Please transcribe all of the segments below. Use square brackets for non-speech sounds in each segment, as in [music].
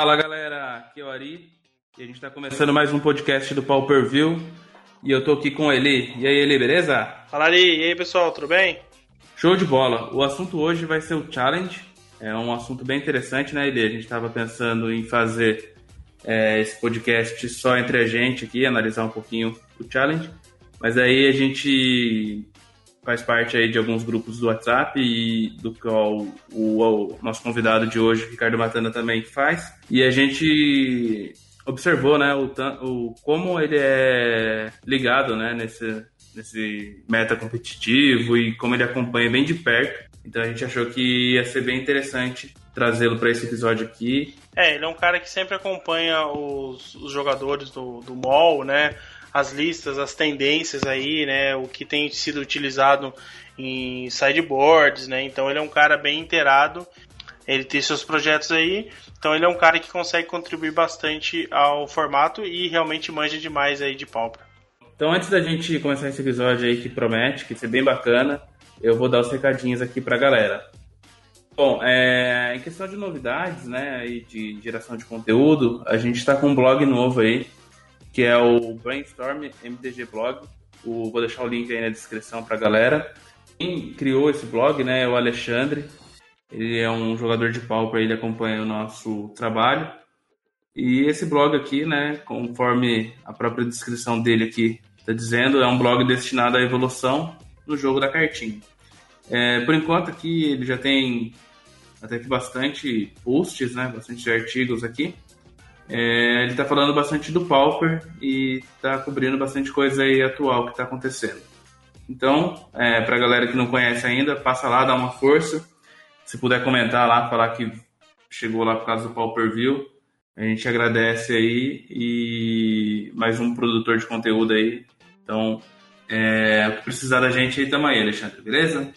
Fala galera, aqui é o Ari e a gente está começando mais um podcast do Pau Per View e eu tô aqui com ele. E aí, Eli, beleza? Fala Ari, e aí pessoal, tudo bem? Show de bola. O assunto hoje vai ser o challenge. É um assunto bem interessante, né, Eli? A gente estava pensando em fazer é, esse podcast só entre a gente aqui, analisar um pouquinho o challenge. Mas aí a gente faz parte aí de alguns grupos do WhatsApp e do qual o, o, nosso convidado de hoje, Ricardo Matana, também faz. E a gente observou, né, o, o como ele é ligado, né, nesse, nesse meta competitivo e como ele acompanha bem de perto. Então a gente achou que ia ser bem interessante trazê-lo para esse episódio aqui. É, ele é um cara que sempre acompanha os, os jogadores do, do mall, né? As listas, as tendências aí, né? O que tem sido utilizado em sideboards, né? Então ele é um cara bem inteirado. Ele tem seus projetos aí, então ele é um cara que consegue contribuir bastante ao formato e realmente manja demais aí de Pauper. Então antes da gente começar esse episódio aí que promete, que ser bem bacana, eu vou dar os recadinhos aqui pra galera. Bom, é, em questão de novidades, né, e de geração de conteúdo, a gente está com um blog novo aí, que é o Brainstorm MDG Blog. O, vou deixar o link aí na descrição para a galera. Quem criou esse blog né, é o Alexandre. Ele é um jogador de pauper, ele acompanha o nosso trabalho. E esse blog aqui, né, conforme a própria descrição dele aqui está dizendo, é um blog destinado à evolução no jogo da cartinha. É, por enquanto aqui ele já tem até que bastante posts, né, bastante artigos aqui. É, ele está falando bastante do Pauper e está cobrindo bastante coisa aí atual que está acontecendo. Então, é, para a galera que não conhece ainda, passa lá, dá uma força. Se puder comentar lá, falar que chegou lá por causa do Pauper View, a gente agradece aí e mais um produtor de conteúdo aí. Então, é, precisar da gente aí, tamo aí, Alexandre, beleza?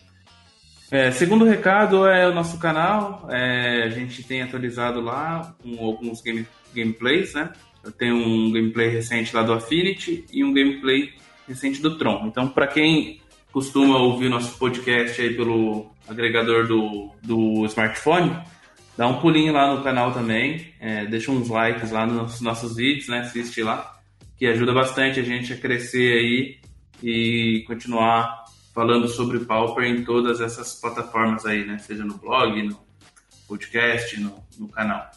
É, segundo recado é o nosso canal. É, a gente tem atualizado lá alguns game, gameplays, né? Eu tenho um gameplay recente lá do Affinity e um gameplay recente do Tron. Então, para quem costuma ouvir nosso podcast aí pelo agregador do, do smartphone, dá um pulinho lá no canal também, é, deixa uns likes lá nos nossos vídeos, né? Assiste lá, que ajuda bastante a gente a crescer aí e continuar falando sobre Pauper em todas essas plataformas aí, né? Seja no blog, no podcast, no, no canal.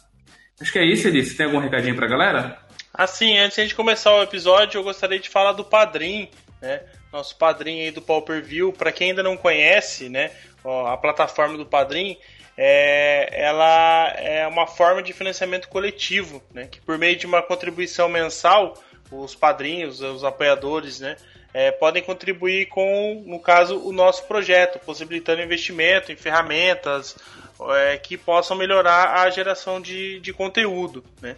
Acho que é isso, Eli. Você tem algum recadinho pra galera? Assim, antes de a gente começar o episódio, eu gostaria de falar do Padrim, né? Nosso padrinho aí do Pauper View. Para quem ainda não conhece, né? Ó, a plataforma do Padrim, é, ela é uma forma de financiamento coletivo, né? Que por meio de uma contribuição mensal, os padrinhos, os apoiadores, né? É, podem contribuir com, no caso, o nosso projeto, possibilitando investimento em ferramentas é, que possam melhorar a geração de, de conteúdo. Né?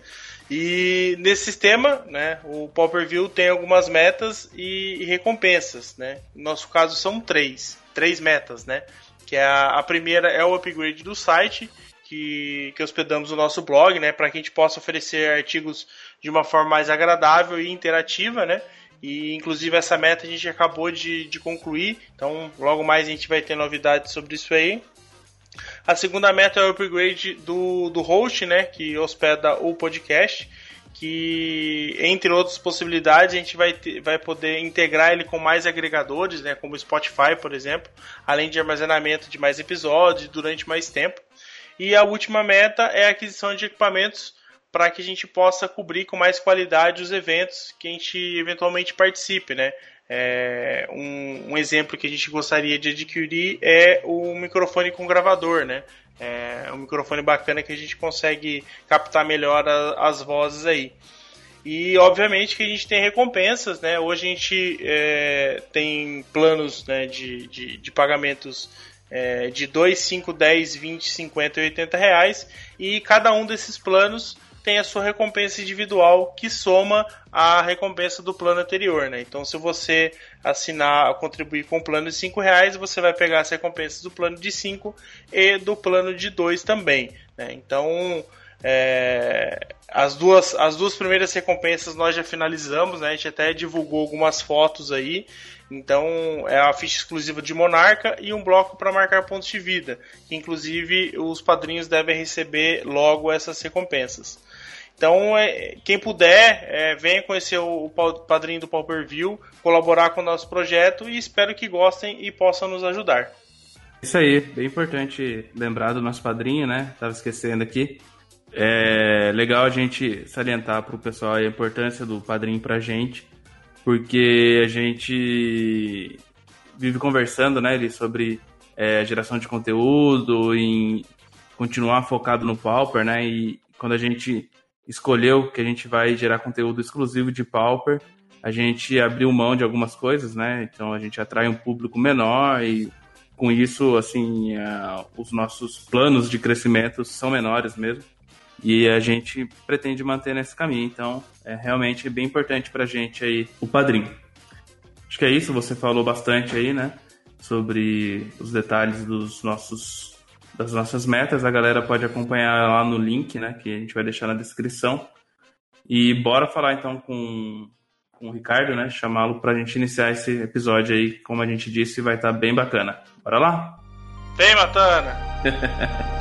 E nesse sistema, né, o Popper View tem algumas metas e, e, recompensas. Né? No nosso caso são três, três metas, né? Que é a, a primeira é o upgrade do site, que, que hospedamos o nosso blog, né? Para que a gente possa oferecer artigos de uma forma mais agradável e interativa, né? E inclusive essa meta a gente acabou de, de concluir, então logo mais a gente vai ter novidades sobre isso aí. A segunda meta é o upgrade do, do host, né, que hospeda o podcast, que entre outras possibilidades a gente vai, ter, vai poder integrar ele com mais agregadores, né, como o Spotify, por exemplo, além de armazenamento de mais episódios durante mais tempo. E a última meta é a aquisição de equipamentos para que a gente possa cobrir com mais qualidade os eventos que a gente eventualmente participe, né? É, um, um, exemplo que a gente gostaria de adquirir é o microfone com gravador, né? É um microfone bacana que a gente consegue captar melhor a, as vozes aí. E obviamente que a gente tem recompensas, né? Hoje a gente é, tem planos né, de, de, de pagamentos é, de 2, 5, 10, 20, 50 e 80 reais. E cada um desses planos tem a sua recompensa individual que soma a recompensa do plano anterior, né? Então, se você assinar, contribuir com o plano de 5 reais, você vai pegar as recompensas do plano de 5 e do plano de 2 também, né? Então, É, as, duas, as duas primeiras recompensas nós já finalizamos, né? A gente até divulgou algumas fotos aí. Então é a ficha exclusiva de Monarca e um bloco para marcar pontos de vida, que inclusive os padrinhos devem receber logo essas recompensas. Então, é, quem puder, é, venha conhecer o, o padrinho do Pauper View, colaborar com o nosso projeto e espero que gostem e possam nos ajudar. Isso aí, bem importante lembrar do nosso padrinho, né? Tava esquecendo aqui. É legal a gente salientar para o pessoal a importância do padrinho para a gente, porque a gente vive conversando, né, sobre é, geração de conteúdo, em continuar focado no Pauper, né? E quando a gente escolheu que a gente vai gerar conteúdo exclusivo de Pauper, a gente abriu mão de algumas coisas, né? Então a gente atrai um público menor e com isso, assim, uh, os nossos planos de crescimento são menores mesmo. E a gente pretende manter nesse caminho. Então, é realmente bem importante para a gente aí o padrinho. Acho que é isso. Você falou bastante aí, né? Sobre os detalhes dos nossos das nossas metas. A galera pode acompanhar lá no link, né? Que a gente vai deixar na descrição. E bora falar então com, com o Ricardo, né? Chamá-lo para a gente iniciar esse episódio aí. Como a gente disse, vai estar tá bem bacana. Bora lá? Vem, Matana! [laughs]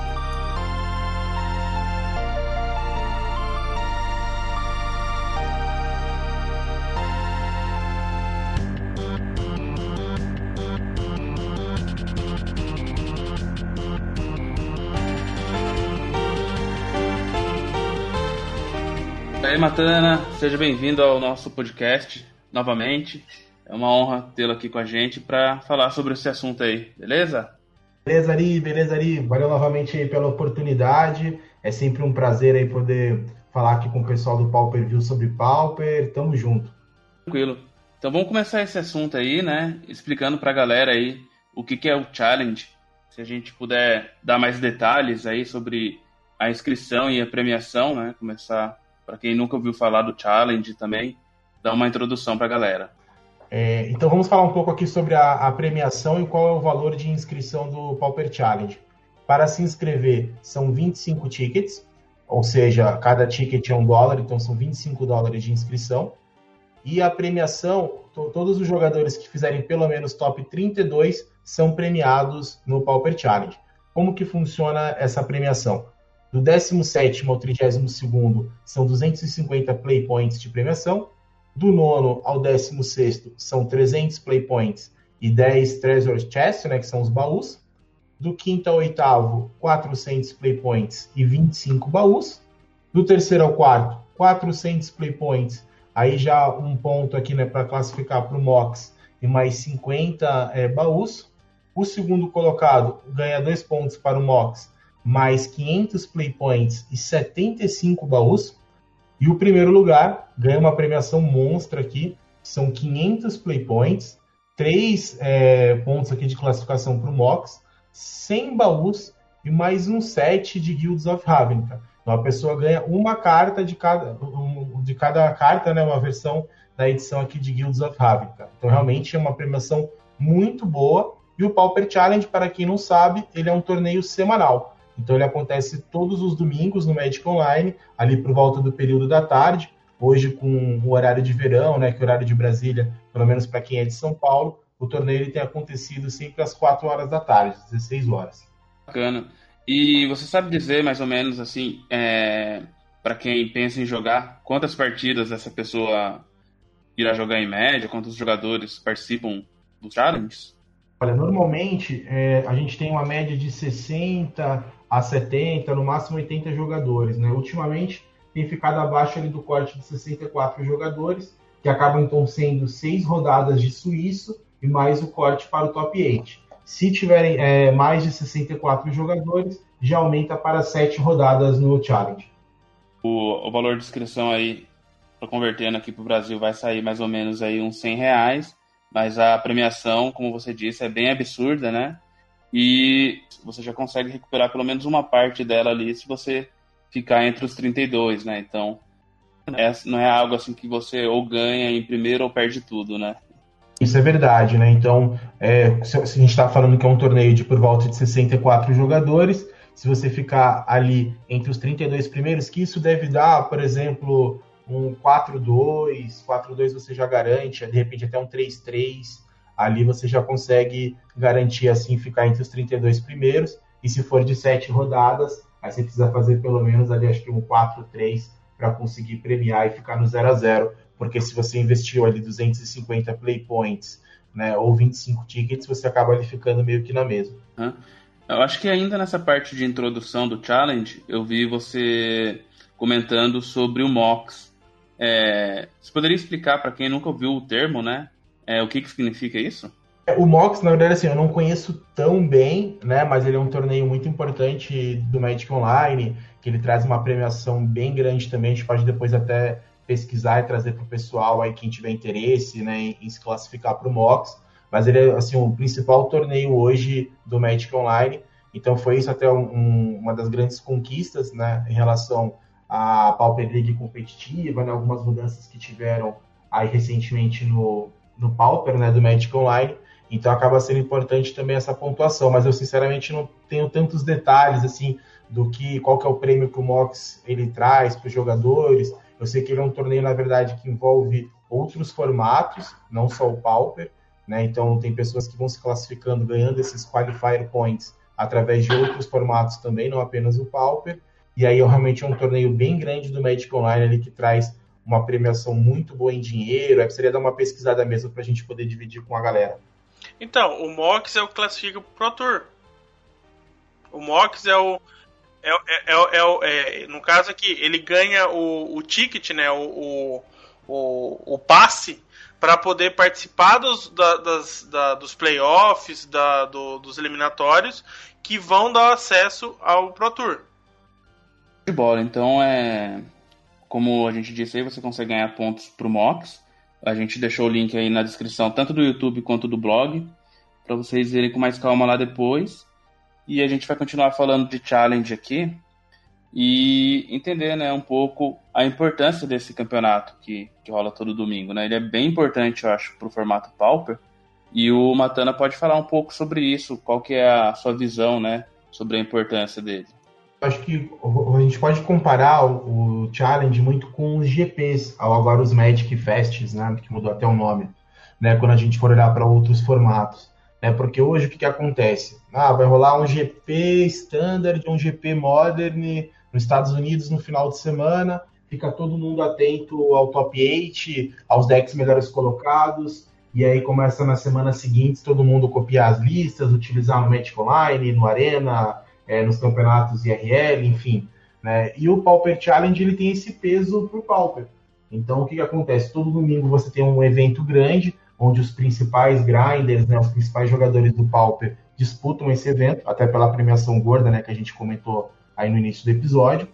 Matana, seja bem-vindo ao nosso podcast novamente. É uma honra tê-lo aqui com a gente para falar sobre esse assunto aí, beleza? Beleza, Ari, beleza, Ari. Valeu novamente aí pela oportunidade. É sempre um prazer aí poder falar aqui com o pessoal do Pauper View sobre Pauper. Tamo junto. Tranquilo. Então vamos começar esse assunto aí, né? Explicando para a galera aí o que, que é o challenge. Se a gente puder dar mais detalhes aí sobre a inscrição e a premiação, né? Começar para quem nunca ouviu falar do challenge também, dar uma introdução para a galera. É, então vamos falar um pouco aqui sobre a, a, premiação e qual é o valor de inscrição do Pauper Challenge. Para se inscrever, são 25 tickets, ou seja, cada ticket é um dólar, então são 25 dólares de inscrição. E a premiação, to, todos os jogadores que fizerem pelo menos top 32 são premiados no Pauper Challenge. Como que funciona essa premiação? Do 17 ao 32 são 250 play points de premiação, do nono ao décimo sexto são 300 play points e 10 treasure chests, né, que são os baús. Do quinto ao oitavo, 400 play points e 25 baús. Do terceiro ao quarto, 400 play points. Aí já um ponto aqui né, para classificar para o MOX e mais 50 é, baús. O segundo colocado ganha dois pontos para o MOX, mais 500 play points e 75 baús. E o primeiro lugar ganha uma premiação monstra aqui, são 500 play points, 3 é, pontos aqui de classificação para o MOX, 100 baús e mais um set de Guilds of Ravnica. Então a pessoa ganha uma carta de cada, de cada carta, né, uma versão da edição aqui de Guilds of Ravnica. Então realmente é uma premiação muito boa. E o Pauper Challenge, para quem não sabe, ele é um torneio semanal. Então ele acontece todos os domingos no Magic Online, ali por volta do período da tarde. Hoje com o horário de verão, né, que é o horário de Brasília, pelo menos para quem é de São Paulo, o torneio ele tem acontecido sempre às 4 horas da tarde, 16 horas. Bacana. E você sabe dizer mais ou menos assim, é, para quem pensa em jogar, quantas partidas essa pessoa irá jogar em média, quantos jogadores participam dos challenges? Olha, normalmente é, a gente tem uma média de 60 a 70, no máximo 80 jogadores. Né? Ultimamente tem ficado abaixo ali do corte de 64 jogadores, que acabam então sendo seis rodadas de suíço e mais o corte para o top 8. Se tiverem é, mais de 64 jogadores, já aumenta para sete rodadas no challenge. O, o valor de inscrição aí, convertendo aqui para o Brasil, vai sair mais ou menos aí uns 100 reais, mas a premiação, como você disse, é bem absurda, né? e você já consegue recuperar pelo menos uma parte dela ali se você ficar entre os 32, né? Então, é, não é algo assim que você ou ganha em primeiro ou perde tudo, né? Isso é verdade, né? Então, é, se a gente está falando que é um torneio de por volta de 64 jogadores, se você ficar ali entre os 32 primeiros, que isso deve dar, por exemplo, um 4-2, 4-2 você já garante, de repente até um 3-3, ali você já consegue garantir assim ficar entre os 32 primeiros, e se for de 7 rodadas, aí você precisa fazer pelo menos ali acho que um 4-3 para conseguir premiar e ficar no 0 a 0 porque se você investiu ali 250 play points, né, ou 25 tickets, você acaba ali ficando meio que na mesma. Eu acho que ainda nessa parte de introdução do challenge, eu vi você comentando sobre o MOX. É, você poderia explicar para quem nunca ouviu o termo, né? É, o que, que significa isso? O MOX, na verdade, assim, eu não conheço tão bem, né? Mas ele é um torneio muito importante do Magic Online, que ele traz uma premiação bem grande também. A gente pode depois até pesquisar e trazer para o pessoal aí quem tiver interesse, né, em, se classificar para o MOX mas ele é assim, o principal torneio hoje do Magic Online. Então foi isso até um, uma das grandes conquistas né, em relação à Pauper League competitiva, né, algumas mudanças que tiveram aí recentemente no, no Pauper né, do Magic Online. Então acaba sendo importante também essa pontuação, mas eu sinceramente não tenho tantos detalhes assim do que qual que é o prêmio que o Mox ele traz para os jogadores. Eu sei que ele é um torneio na verdade que envolve outros formatos, não só o Pauper. Né? Então, tem pessoas que vão se classificando, ganhando esses qualifier points através de outros formatos também, não apenas o Pauper. E aí, realmente, é um torneio bem grande do Magic Online ali que traz uma premiação muito boa em dinheiro. É seria dar uma pesquisada mesmo para a gente poder dividir com a galera. Então, o MOX é o que classifica pro Tour. O MOX é o. É, é, é, é, no caso aqui, ele ganha o, o ticket, né? O, o, o passe para poder participar dos, da, das, da, dos playoffs, da, do, dos eliminatórios, que vão dar acesso ao Pro Tour. De bola, então é. Como a gente disse aí, você consegue ganhar pontos pro MOX. A gente deixou o link aí na descrição, tanto do YouTube quanto do blog, para vocês verem com mais calma lá depois. E a gente vai continuar falando de challenge aqui e entender né, um pouco a importância desse campeonato que, que rola todo domingo. Né? Ele é bem importante, eu acho, para o formato Pauper. E o Matana pode falar um pouco sobre isso, qual que é a sua visão né, sobre a importância dele. Acho que a gente pode comparar o, Challenge muito com os GPs, agora os Magic Fests, né, que mudou até o nome, né, quando a gente for olhar para outros formatos. Né, porque hoje o que, que acontece? Ah, vai rolar um GP Standard, um GP Modern nos Estados Unidos no final de semana, fica todo mundo atento ao top 8, aos decks melhores colocados, e aí começa na semana seguinte todo mundo copiar as listas, utilizar no Magic Online, no Arena, é, nos campeonatos IRL, enfim. Né? E o Pauper Challenge ele tem esse peso para o Pauper. Então o que, que acontece? Todo domingo você tem um evento grande, onde os principais grinders, né, os principais jogadores do Pauper disputam esse evento, até pela premiação gorda né, que a gente comentou aí no início do episódio.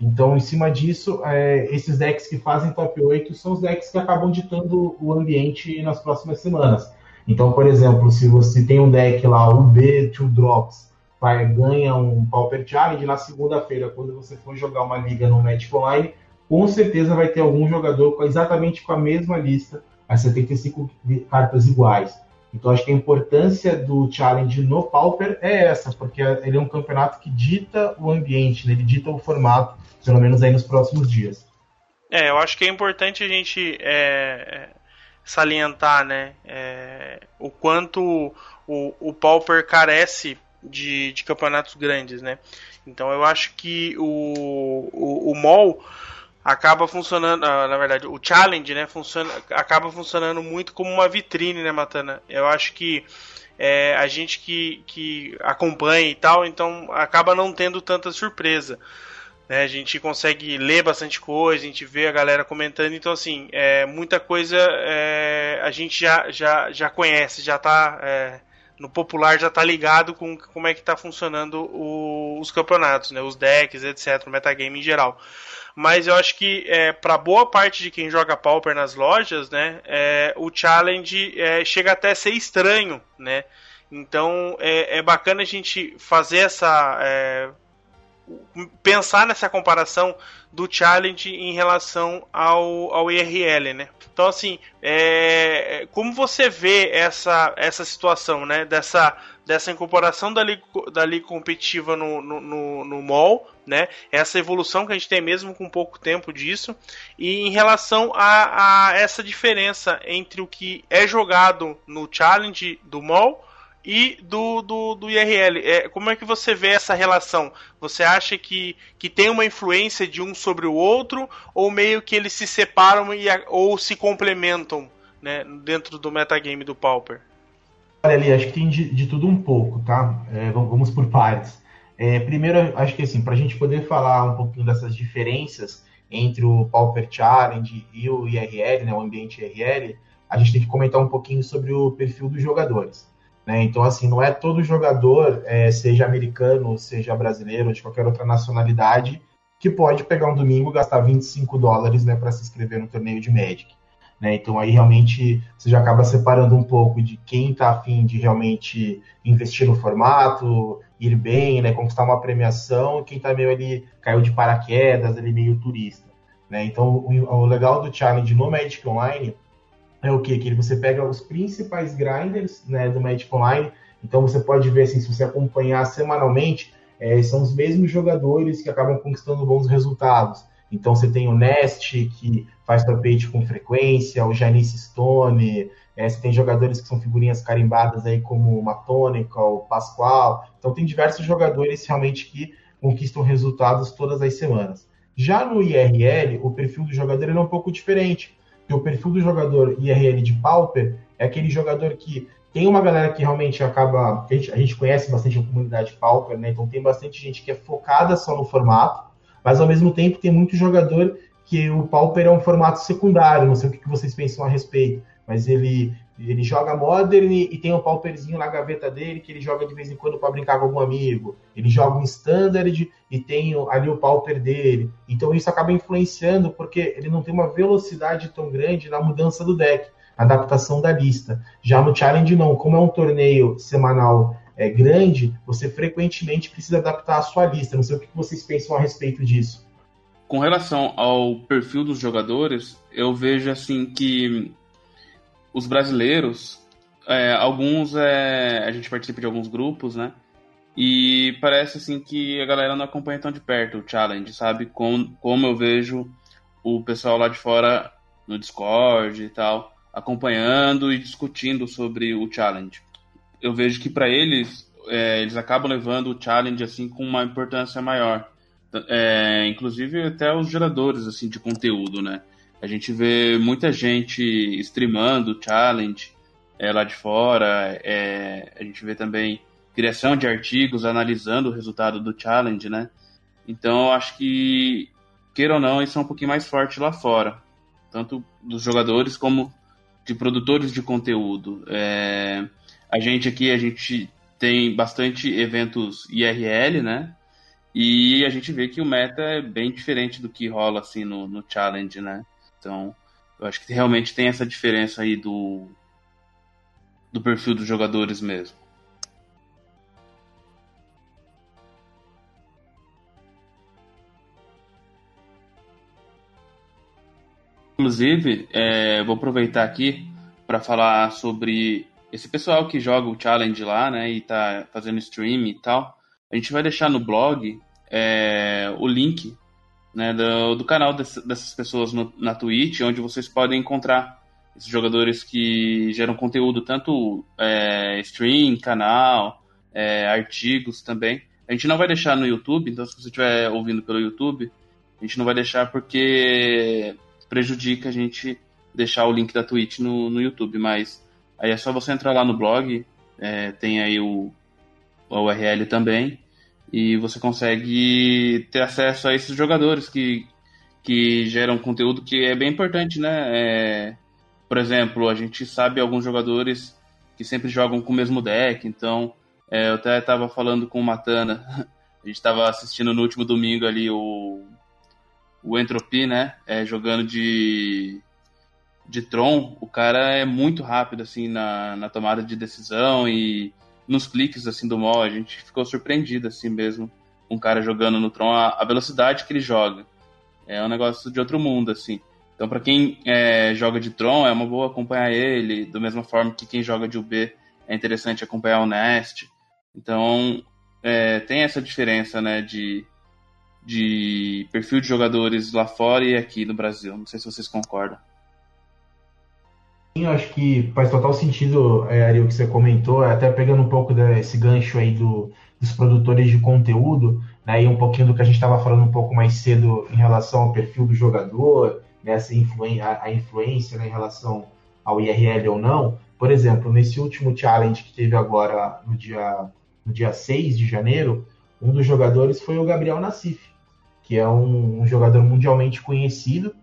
Então, em cima disso, é, esses decks que fazem top 8 são os decks que acabam ditando o ambiente nas próximas semanas. Então, por exemplo, se você tem um deck lá, o B, 2 Drops, vai, ganha um Pauper Challenge, na segunda-feira, quando você for jogar uma liga no Magic Online, com certeza vai ter algum jogador com, exatamente com a mesma lista, as 75 cartas iguais. Então acho que a importância do challenge no Pauper é essa, porque ele é um campeonato que dita o ambiente, né? ele dita o formato, pelo menos aí nos próximos dias. É, eu acho que é importante a gente é, salientar, né, é, o quanto o, o Pauper carece de, de campeonatos grandes, né. Então eu acho que o, o, o MOL acaba funcionando, ah, na verdade, o challenge, né, funciona, acaba funcionando muito como uma vitrine, né, Matana? Eu acho que é, a gente que, que acompanha e tal, então acaba não tendo tanta surpresa. Né? A gente consegue ler bastante coisa, a gente vê a galera comentando, então assim, é, muita coisa é, a gente já, já, já conhece, já tá é, no popular já tá ligado com como é que tá funcionando o, os campeonatos, né? Os decks, etc, o metagame em geral mas eu acho que é, para boa parte de quem joga Pauper nas lojas, né, é, o challenge é, chega até a ser estranho, né? Então é, é bacana a gente fazer essa é, pensar nessa comparação do challenge em relação ao, ao IRL, né? Então, assim, é, como você vê essa, essa situação, né? Dessa, dessa incorporação da liga, da liga competitiva no, no, no, no mall, né? Essa evolução que a gente tem mesmo com pouco tempo disso. E em relação a, a essa diferença entre o que é jogado no challenge do mall e do, do, do IRL. É, como é que você vê essa relação? Você acha que, que tem uma influência de um sobre o outro, ou meio que eles se separam e, ou se complementam né, dentro do metagame do Pauper? Olha ali, acho que tem de, de tudo um pouco, tá? É, vamos por partes. É, primeiro, acho que assim, para a gente poder falar um pouquinho dessas diferenças entre o Pauper Challenge e o IRL, né, o ambiente IRL, a gente tem que comentar um pouquinho sobre o perfil dos jogadores. Né? Então, assim, não é todo jogador, é, seja americano, seja brasileiro, de qualquer outra nacionalidade, que pode pegar um domingo e gastar 25 dólares né, para se inscrever no torneio de Magic. Né? Então, aí realmente você já acaba separando um pouco de quem está afim de realmente investir no formato, ir bem, né, conquistar uma premiação, e quem está meio ali, caiu de paraquedas, ali meio turista. Né? Então, o, o legal do challenge no Magic Online é o que? Que você pega os principais grinders né, do Magic Online. Então você pode ver assim, se você acompanhar semanalmente, é, são os mesmos jogadores que acabam conquistando bons resultados. Então você tem o Nest, que faz tapete com frequência, o Janice Stone, é, você tem jogadores que são figurinhas carimbadas aí como o Matônica, o Pascoal. Então tem diversos jogadores realmente que conquistam resultados todas as semanas. Já no IRL, o perfil do jogador é um pouco diferente que o perfil do jogador IRL de Pauper é aquele jogador que tem uma galera que realmente acaba. A gente, a gente conhece bastante a comunidade Pauper, né? Então tem bastante gente que é focada só no formato, mas ao mesmo tempo tem muito jogador que o Pauper é um formato secundário. Não sei o que vocês pensam a respeito, mas ele ele joga Modern e tem um pauperzinho na gaveta dele que ele joga de vez em quando para brincar com algum amigo. Ele joga um Standard e tem ali o pauper dele. Então isso acaba influenciando porque ele não tem uma velocidade tão grande na mudança do deck, adaptação da lista. Já no Challenge não, como é um torneio semanal é, grande, você frequentemente precisa adaptar a sua lista. Não sei o que vocês pensam a respeito disso. Com relação ao perfil dos jogadores, eu vejo assim que os brasileiros, é, alguns é, a gente participa de alguns grupos, né? E parece assim que a galera não acompanha tão de perto o challenge, sabe? Como, como eu vejo o pessoal lá de fora no Discord e tal, acompanhando e discutindo sobre o challenge. Eu vejo que para eles, é, eles acabam levando o challenge assim com uma importância maior. É, inclusive até os geradores assim de conteúdo, né? A gente vê muita gente streamando challenge é, lá de fora. É, a gente vê também criação de artigos analisando o resultado do challenge, né? Então, eu acho que, queira ou não, isso é um pouquinho mais forte lá fora. Tanto dos jogadores como de produtores de conteúdo. É, a gente aqui, a gente tem bastante eventos IRL, né? E a gente vê que o meta é bem diferente do que rola assim no, no challenge, né? Então, eu acho que realmente tem essa diferença aí do, do perfil dos jogadores mesmo. Inclusive, é, vou aproveitar aqui para falar sobre esse pessoal que joga o challenge lá, né, e tá fazendo stream e tal. A gente vai deixar no blog é, o link né, do, do canal desse, dessas pessoas no, na Twitch, onde vocês podem encontrar esses jogadores que geram conteúdo, tanto é, stream, canal, é, artigos também. A gente não vai deixar no YouTube, então se você estiver ouvindo pelo YouTube, a gente não vai deixar porque prejudica a gente deixar o link da Twitch no, no YouTube, mas aí é só você entrar lá no blog, é, tem aí o, o URL também, e você consegue ter acesso a esses jogadores que, que geram conteúdo que é bem importante, né? É, por exemplo, a gente sabe alguns jogadores que sempre jogam com o mesmo deck, então é, eu até estava falando com o Matana, [laughs] a gente estava assistindo no último domingo ali o, o Entropy, né? É, jogando de, de Tron, o cara é muito rápido assim na, na tomada de decisão e nos cliques assim do mall, a gente ficou surpreendido assim mesmo um cara jogando no Tron, a, a velocidade que ele joga. É um negócio de outro mundo, assim. Então, para quem é, joga de Tron, é uma boa acompanhar ele, da mesma forma que quem joga de UB é interessante acompanhar o Nest. Então, é, tem essa diferença, né, de, de perfil de jogadores lá fora e aqui no Brasil. Não sei se vocês concordam. Eu acho que faz total sentido, é, Ari, o que você comentou, até pegando um pouco desse gancho aí do, dos produtores de conteúdo, né, e um pouquinho do que a gente estava falando um pouco mais cedo em relação ao perfil do jogador, né, a, a, influência né, em relação ao IRL ou não. Por exemplo, nesse último challenge que teve agora no dia, no dia 6 de janeiro, um dos jogadores foi o Gabriel Nassif, que é um, um jogador mundialmente conhecido,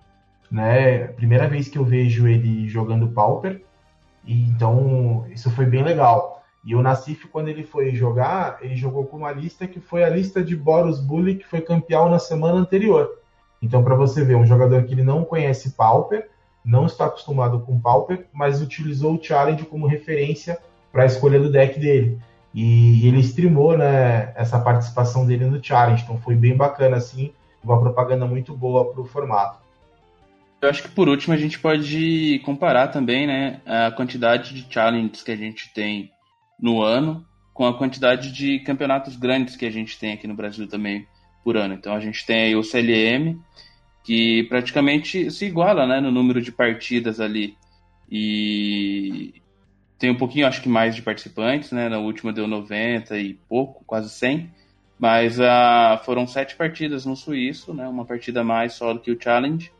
né? Primeira vez que eu vejo ele jogando Pauper, e então isso foi bem legal. E o Nassif, quando ele foi jogar, ele jogou com uma lista que foi a lista de Boros Bully, que foi campeão na semana anterior. Então, para você ver, um jogador que ele não conhece Pauper, não está acostumado com Pauper, mas utilizou o Challenge como referência para a escolha do deck dele. E ele streamou né, essa participação dele no Challenge, então foi bem bacana, assim, uma propaganda muito boa para o formato. Eu acho que por último a gente pode comparar também né, a quantidade de challenges que a gente tem no ano com a quantidade de campeonatos grandes que a gente tem aqui no Brasil também por ano. Então a gente tem o CLM, que praticamente se iguala né, no número de partidas ali. E tem um pouquinho, acho que mais de participantes, né? Na última deu 90 e pouco, quase 100. Mas uh, foram sete partidas no Suíço, né? Uma partida mais só do que o Challenge.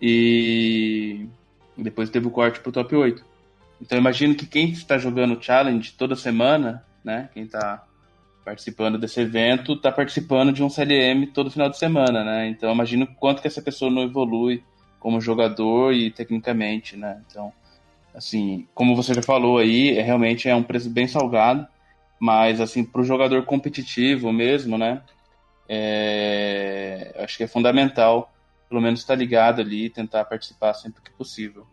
E depois teve o corte pro top 8. Então imagino que quem está jogando Challenge toda semana, né? Quem está participando desse evento, está participando de um CLM todo final de semana, né? Então imagino quanto que essa pessoa não evolui como jogador e tecnicamente, né? Então, assim, como você já falou aí, é, realmente é um preço bem salgado, mas assim, para o jogador competitivo mesmo, né? É, acho que é fundamental pelo menos estar tá ligado ali e tentar participar sempre que possível.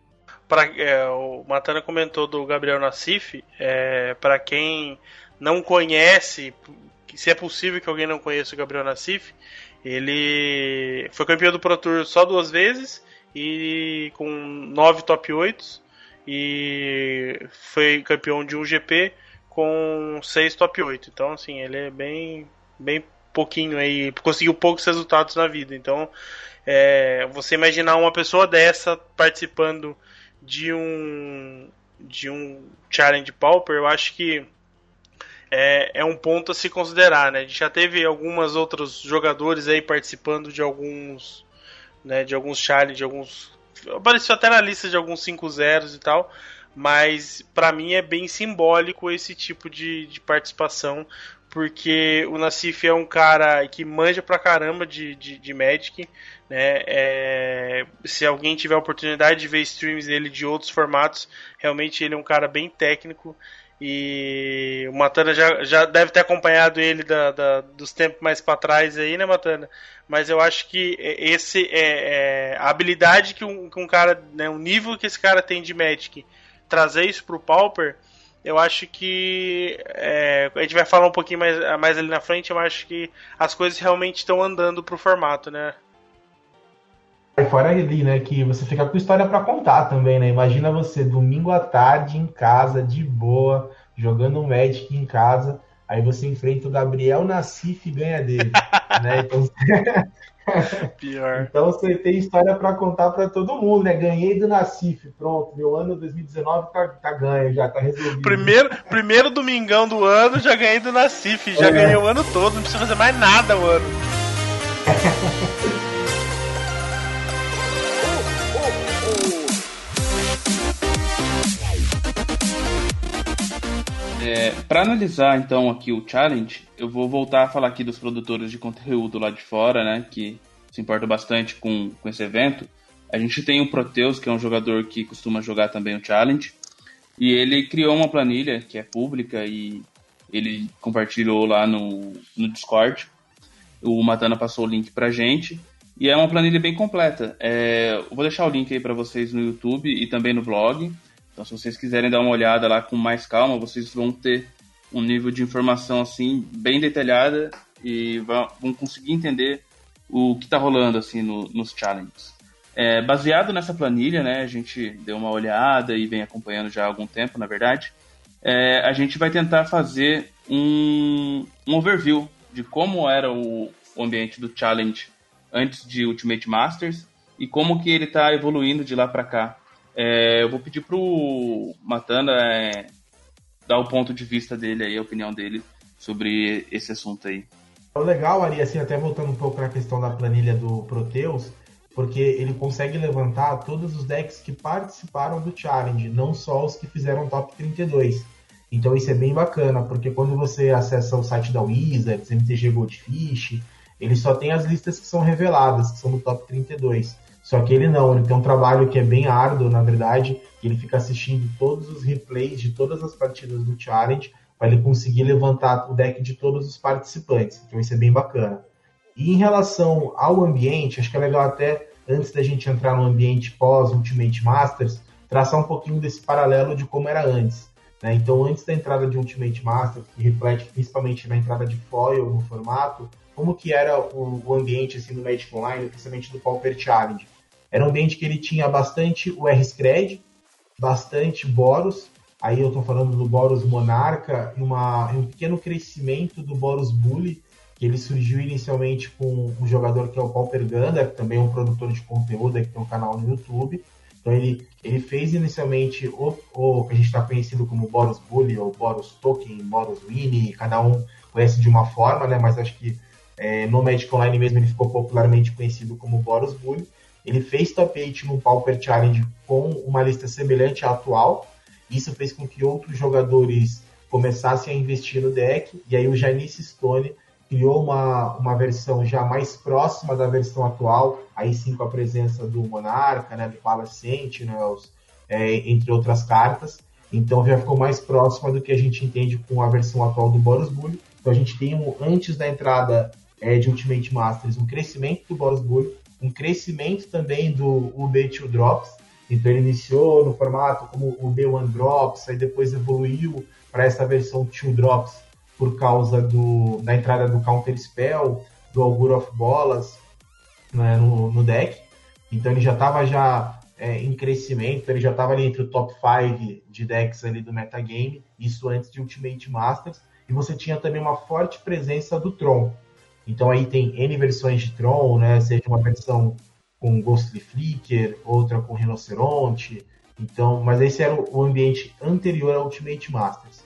Pra, é, o Matana comentou do Gabriel Nassif. É, para quem não conhece, se é possível que alguém não conheça o Gabriel Nassif, ele foi campeão do Pro Tour só duas vezes e com nove top 8 e foi campeão de um GP com seis top 8. Então, assim, ele é bem, bem pouquinho aí, conseguiu poucos resultados na vida. Então, é, você imaginar uma pessoa dessa participando de um de um challenge pauper, eu acho que é, é um ponto a se considerar, né? A gente já teve algumas outros jogadores aí participando de alguns, né, de alguns challenges, de alguns apareceu até na lista de alguns 5 zeros e tal, mas para mim é bem simbólico esse tipo de, de participação, porque o Nassif é um cara que manja pra caramba de, de, de Magic, né? É, se alguém tiver a oportunidade de ver streams dele de outros formatos, realmente ele é um cara bem técnico. E o Matana já, já deve ter acompanhado ele da, da dos tempos mais para trás aí, né, Matana? Mas eu acho que esse é, é a habilidade que um, que um cara, né, o nível que esse cara tem de Magic, trazer isso pro Pauper eu acho que é, a gente vai falar um pouquinho mais, mais ali na frente, eu acho que as coisas realmente estão andando pro formato, né? E fora ali, né, que você fica com história para contar também, né? Imagina você domingo à tarde em casa, de boa, jogando um Magic em casa, aí você enfrenta o Gabriel Nassif e ganha dele, [laughs] né? Então, [laughs] Pior. Então você tem história para contar para todo mundo, né? Ganhei do Nacif, pronto. Meu ano 2019 tá, tá ganho, já tá resolvido. Primeiro, primeiro domingão do ano, já ganhei do Nacif, já é. ganhei o ano todo, não precisa fazer mais nada o ano. [laughs] É, para analisar então aqui o challenge, eu vou voltar a falar aqui dos produtores de conteúdo lá de fora, né, que se importam bastante com, com esse evento. A gente tem o Proteus, que é um jogador que costuma jogar também o challenge, e ele criou uma planilha que é pública e ele compartilhou lá no, no Discord. O Matana passou o link pra gente. E é uma planilha bem completa. É, eu vou deixar o link aí para vocês no YouTube e também no blog. Então, se vocês quiserem dar uma olhada lá com mais calma, vocês vão ter um nível de informação assim bem detalhada e vão conseguir entender o que está rolando assim no, nos challenges. É, baseado nessa planilha, né, a gente deu uma olhada e vem acompanhando já há algum tempo, na verdade, é, a gente vai tentar fazer um, um overview de como era o, o ambiente do challenge antes de Ultimate Masters e como que ele está evoluindo de lá para cá. É, eu vou pedir pro Matana é, dar o ponto de vista dele aí, a opinião dele sobre esse assunto aí. O legal, Ari, assim, até voltando um pouco para a questão da planilha do Proteus, porque ele consegue levantar todos os decks que participaram do challenge, não só os que fizeram top 32. Então isso é bem bacana, porque quando você acessa o site da Wizards, MTG Goldfish, ele só tem as listas que são reveladas, que são do top 32. Só que ele não, ele tem um trabalho que é bem árduo, na verdade, ele fica assistindo todos os replays de todas as partidas do Challenge para ele conseguir levantar o deck de todos os participantes. Então isso é bem bacana. E em relação ao ambiente, acho que é legal até, antes da gente entrar no ambiente pós-Ultimate Masters, traçar um pouquinho desse paralelo de como era antes. Né? Então, antes da entrada de Ultimate Masters, que reflete principalmente na entrada de foil no formato, como que era o, o ambiente assim, no Magic Online, principalmente do Pauper Challenge. Era um ambiente que ele tinha bastante o R-Scred, bastante Boros, aí eu estou falando do Boros Monarca, e um pequeno crescimento do Boros Bully, que ele surgiu inicialmente com um jogador que é o Pauper Ganda, que também é um produtor de conteúdo, que tem um canal no YouTube. Então ele, ele fez inicialmente o, o que a gente está conhecido como Boros Bully, ou Boros Token, Boros Winnie, cada um conhece de uma forma, né? Mas acho que é, no Magic Online mesmo ele ficou popularmente conhecido como Boros Bully. Ele fez 8 no Pauper Challenge com uma lista semelhante à atual. Isso fez com que outros jogadores começassem a investir no deck. E aí o Janice Stone criou uma, uma versão já mais próxima da versão atual, aí sim com a presença do Monarca, né, do Palace Sentinels, é, entre outras cartas. Então já ficou mais próxima do que a gente entende com a versão atual do Boros Bully. Então a gente tem, um, antes da entrada é, de Ultimate Masters, um crescimento do Boros Bully, um crescimento também do UB2 Drops. Então ele iniciou no formato como o B1 Drops, aí depois evoluiu para essa versão 2 Drops por causa do, da entrada do Counter Spell, do Augur of Bolas né, no, no, deck. Então ele já estava já é, em crescimento, ele já estava ali entre o top 5 de decks ali do metagame, isso antes de Ultimate Masters. E você tinha também uma forte presença do Tron. Então aí tem N versões de Tron, né? Seja uma versão com Ghostly Flicker, outra com Rinoceronte. Então, mas esse era o ambiente anterior ao Ultimate Masters.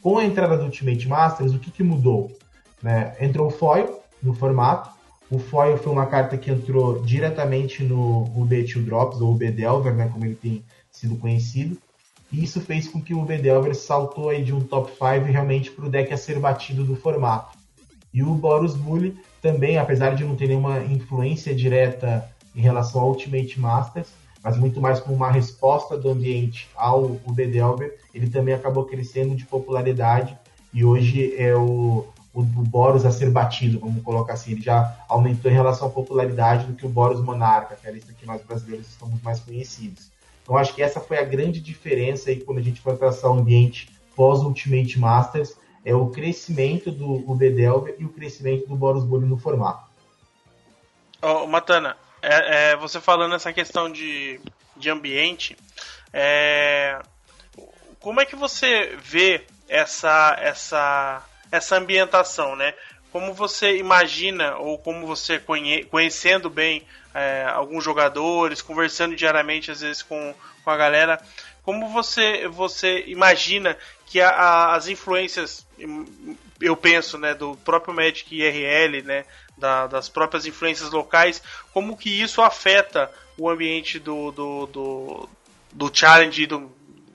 Com a entrada do Ultimate Masters, o que, que mudou? Né? Entrou o Foil no formato. O Foil foi uma carta que entrou diretamente no UB2 Drops, ou UB Delver, né, como ele tem sido conhecido. E isso fez com que o UB Delver saltou aí de um top 5 realmente para o deck a ser batido do formato. E o Boros Bully também, apesar de não ter nenhuma influência direta em relação ao Ultimate Masters, mas muito mais como uma resposta do ambiente ao UB Delver, ele também acabou crescendo de popularidade e hoje é o, o, o Boros a ser batido, vamos colocar assim. Ele já aumentou em relação à popularidade do que o Boros Monarca, que é a lista que nós brasileiros estamos mais conhecidos. Então acho que essa foi a grande diferença aí quando a gente for traçar o ambiente pós-Ultimate Masters, é o crescimento do UB Delver e o crescimento do Boros Bully no formato. Oh, Matana, é, é, você falando essa questão de, de ambiente, é, como é que você vê essa, essa, essa ambientação, né? Como você imagina, ou como você conhe, conhecendo bem é, alguns jogadores, conversando diariamente às vezes com, com a galera, como você, você imagina que a, a, as influências, eu penso, né, do próprio Magic IRL, né, da, das próprias influências locais, como que isso afeta o ambiente do, do, do, do challenge do,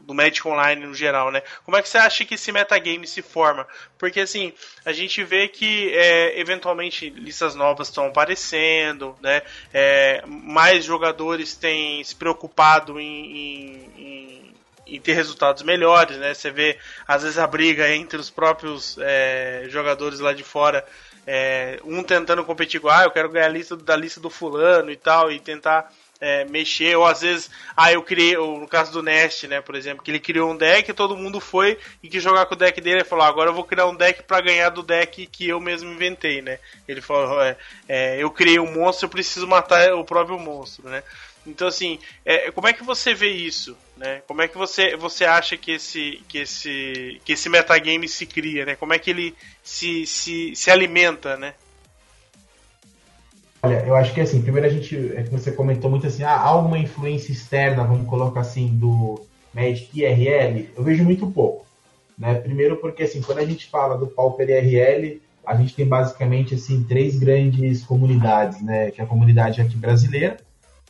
do Magic Online no geral, né? Como é que você acha que esse metagame se forma? Porque assim, a gente vê que é, eventualmente listas novas estão aparecendo, né? É, mais jogadores têm se preocupado em, em, em ter resultados melhores, né? Você vê, às vezes, a briga entre os próprios é, jogadores lá de fora, é, um tentando competir igual, ah, eu quero ganhar a lista da lista do fulano e tal, e tentar é, mexer, ou às vezes, ah, eu criei, ou no caso do Nest, né, por exemplo, que ele criou um deck, todo mundo foi e quis jogar com o deck dele e falou, agora eu vou criar um deck para ganhar do deck que eu mesmo inventei, né? Ele falou, é, é, eu criei um monstro, eu preciso matar o próprio monstro, né? Então, assim, é, como é que você vê isso? Né? Como é que você, você acha que esse, que, esse, que esse metagame se cria? Né? Como é que ele se, se, se alimenta, né? Olha, eu acho que assim, primeiro a gente, é que você comentou muito assim, ah, há alguma influência externa, vamos colocar assim, do Magic IRL? Eu vejo muito pouco. Né? Primeiro porque assim, quando a gente fala do Pauper IRL, a gente tem basicamente assim três grandes comunidades, né? Que é a comunidade aqui brasileira,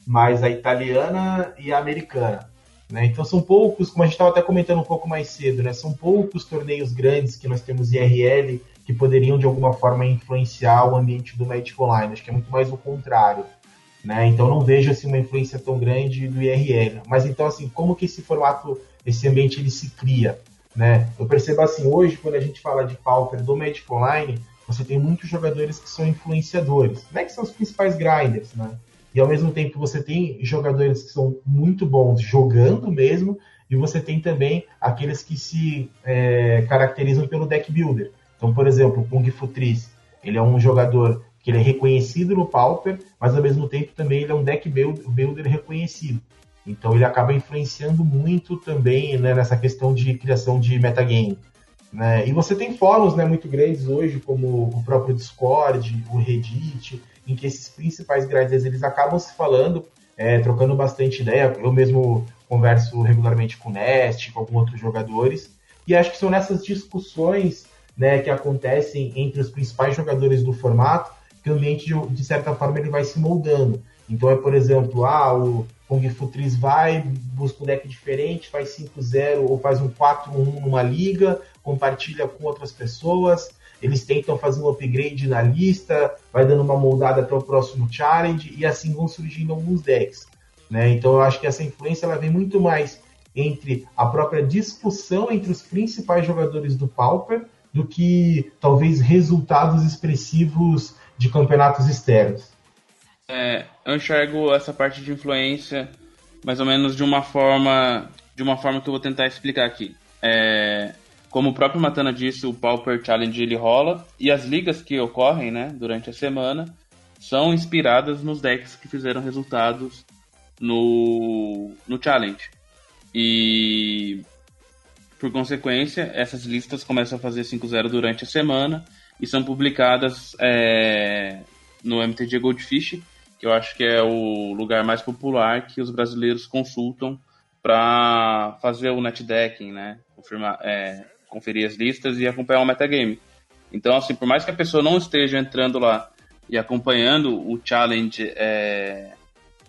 mais a italiana e a americana. Né? Então são poucos, como a gente estava até comentando um pouco mais cedo, né? são poucos torneios grandes que nós temos IRL que poderiam de alguma forma influenciar o ambiente do Magic Online. Acho que é muito mais o contrário. Né? Então não vejo assim, uma influência tão grande do IRL. Mas então assim, como que esse formato, esse ambiente ele se cria? Né? Eu percebo assim, hoje quando a gente fala de pauper do Magic Online, você tem muitos jogadores que são influenciadores, né? que são os principais grinders, né? E ao mesmo tempo você tem jogadores que são muito bons jogando mesmo, e você tem também aqueles que se é, caracterizam pelo deck builder. Então, por exemplo, o Kung Futris, ele é um jogador que ele é reconhecido no Pauper, mas ao mesmo tempo também ele é um deck builder reconhecido. Então ele acaba influenciando muito também né, nessa questão de criação de metagame. Né? E você tem fóruns né, muito grandes hoje, como o próprio Discord, o Reddit, em que esses principais grades eles acabam se falando, é, trocando bastante ideia. Eu mesmo converso regularmente com o Nest, com alguns outros jogadores, e acho que são nessas discussões né, que acontecem entre os principais jogadores do formato que o ambiente, de, de certa forma, ele vai se moldando. Então é, por exemplo, ah, o Kung Fu 3 vai, busca um deck diferente, faz 5-0 ou faz um 4-1 numa liga, compartilha com outras pessoas, eles tentam fazer um upgrade na lista, vai dando uma moldada até o próximo challenge e assim vão surgindo alguns decks. Né? Então eu acho que essa influência ela vem muito mais entre a própria discussão entre os principais jogadores do Pauper do que talvez resultados expressivos de campeonatos externos. É, eu enxergo essa parte de influência mais ou menos de uma forma de uma forma que eu vou tentar explicar aqui. É, como o próprio Matana disse, o Pauper Challenge ele rola e as ligas que ocorrem, né, durante a semana são inspiradas nos decks que fizeram resultados no, no Challenge. E por consequência, essas listas começam a fazer 5-0 durante a semana e são publicadas é, no MTG Goldfish, que eu acho que é o lugar mais popular que os brasileiros consultam para fazer o netdecking, né? Confirmar, é, conferir as listas e acompanhar o metagame. Então, assim, por mais que a pessoa não esteja entrando lá e acompanhando o challenge é,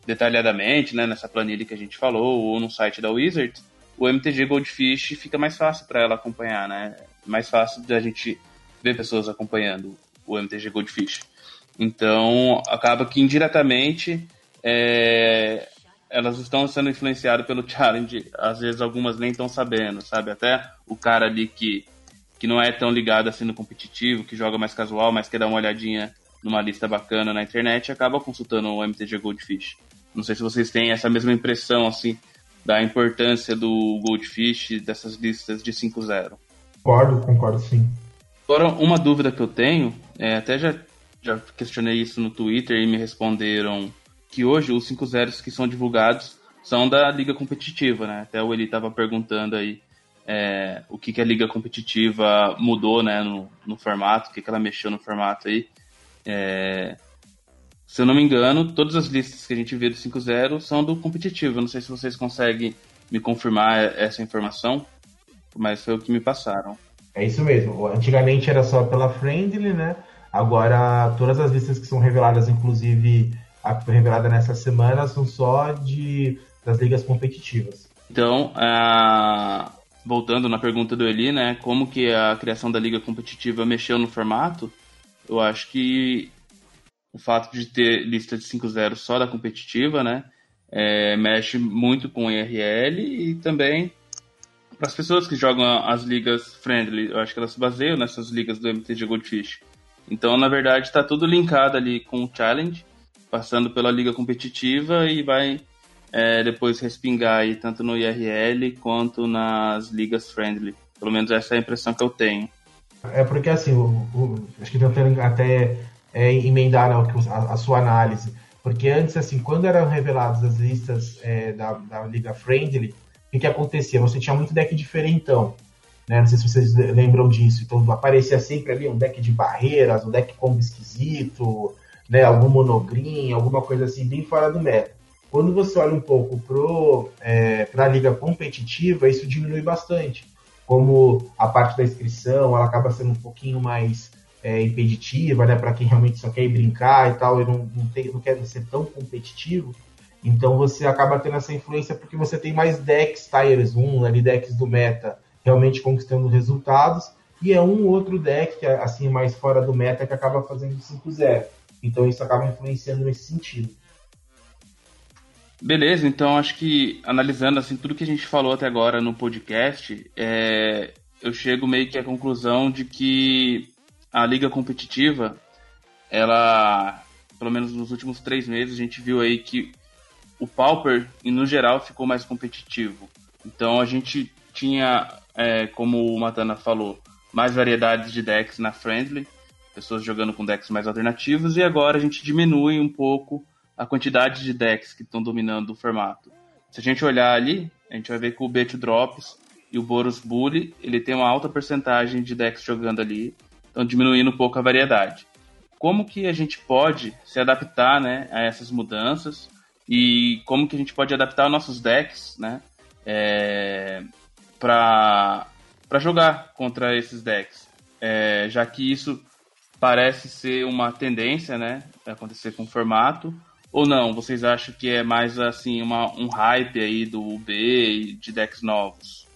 detalhadamente, né, nessa planilha que a gente falou, ou no site da Wizards, o MTG Goldfish fica mais fácil para ela acompanhar, né? Mais fácil da gente ver pessoas acompanhando o MTG Goldfish. Então, acaba que indiretamente é, elas estão sendo influenciadas pelo challenge, às vezes algumas nem estão sabendo, sabe? Até o cara ali que, que não é tão ligado assim no competitivo, que joga mais casual, mas quer dar uma olhadinha numa lista bacana na internet, acaba consultando o MTG Goldfish. Não sei se vocês têm essa mesma impressão, assim, da importância do Goldfish, dessas listas de 5-0. Concordo, concordo sim. Agora, uma dúvida que eu tenho, é, até já, já questionei isso no Twitter e me responderam que hoje os 5 zeros que são divulgados são da liga competitiva, né? Até o Eli estava perguntando aí é, o que, que a liga competitiva mudou né, no, no formato, o que, que ela mexeu no formato aí. É, se eu não me engano, todas as listas que a gente vê do 5.0 são do competitivo. Eu não sei se vocês conseguem me confirmar essa informação, mas foi o que me passaram. É isso mesmo. Antigamente era só pela Friendly, né? Agora todas as listas que são reveladas, inclusive a que foi revelada nessa semana, são só de das ligas competitivas. Então, voltando na pergunta do Eli, né? Como que a criação da liga competitiva mexeu no formato? Eu acho que o fato de ter lista de 5-0 só da competitiva, né? É, mexe muito com o IRL e também para as pessoas que jogam as ligas friendly, eu acho que elas se baseiam nessas ligas do MTG Goldfish. Então, na verdade, está tudo linkado ali com o challenge passando pela liga competitiva e vai é, depois respingar aí tanto no IRL quanto nas ligas friendly. Pelo menos essa é a impressão que eu tenho. É porque assim, o, o, acho que tentando até é, emendar a, a, sua análise. Porque antes, assim, quando eram reveladas as listas é, da, da Liga Friendly, o que, que acontecia? Você tinha muito deck diferentão. Né? Não sei se vocês lembram disso. Então aparecia sempre ali um deck de barreiras, um deck combo esquisito, né? algum monogreen, alguma coisa assim, bem fora do meta. Quando você olha um pouco para é, a liga competitiva, isso diminui bastante. Como a parte da inscrição, ela acaba sendo um pouquinho mais é, impeditiva, né? Para quem realmente só quer ir brincar e tal, e não, não, tem, não quer ser tão competitivo. Então você acaba tendo essa influência porque você tem mais decks Tires 1, ali decks do meta, realmente conquistando resultados, e é um outro deck, é, assim, mais fora do meta, que acaba fazendo 5-0. Então isso acaba influenciando nesse sentido. Beleza, então acho que analisando assim tudo que a gente falou até agora no podcast, é, eu chego meio que à conclusão de que a liga competitiva, ela, pelo menos nos últimos três meses, a gente viu aí que o Pauper, no geral, ficou mais competitivo. Então a gente tinha, é, como o Matana falou, mais variedades de decks na Friendly, pessoas jogando com decks mais alternativos, e agora a gente diminui um pouco a quantidade de decks que estão dominando o formato. Se a gente olhar ali, a gente vai ver que o Bet Drops e o Boros Bully, ele tem uma alta porcentagem de decks jogando ali, diminuindo um pouco a variedade. Como que a gente pode se adaptar né, a essas mudanças e como que a gente pode adaptar nossos decks né, é, para jogar contra esses decks? É, já que isso parece ser uma tendência né, acontecer com o formato, ou não? Vocês acham que é mais assim uma, um hype aí do UB e de decks novos?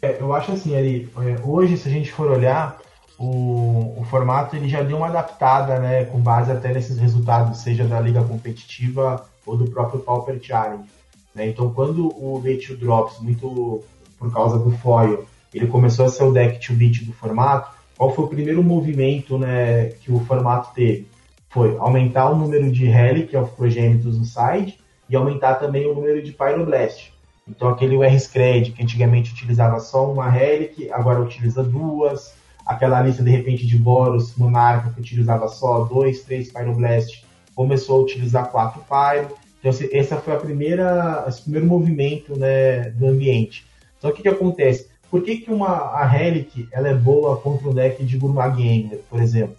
É, eu acho assim, ali, é, hoje se a gente for olhar, o, o formato ele já deu uma adaptada, né, com base até nesses resultados, seja da liga competitiva ou do próprio Pauper Challenge. Né? Então, quando o Beat Drops, muito por causa do foil, ele começou a ser o deck to beat do formato, qual foi o primeiro movimento né, que o formato teve? Foi aumentar o número de Relic of Progenitus no side e aumentar também o número de Pyroblast. Então aquele UR-Scred que antigamente utilizava só uma Relic, agora utiliza duas, aquela lista de repente de Boros Monarca que utilizava só dois, três Pyroblast, começou a utilizar quatro Pyro. Então essa foi a primeira, esse primeiro movimento né, do ambiente. Então o que, que acontece? Por que, que uma, a Relic ela é boa contra um deck de Gurmag Angler, por exemplo?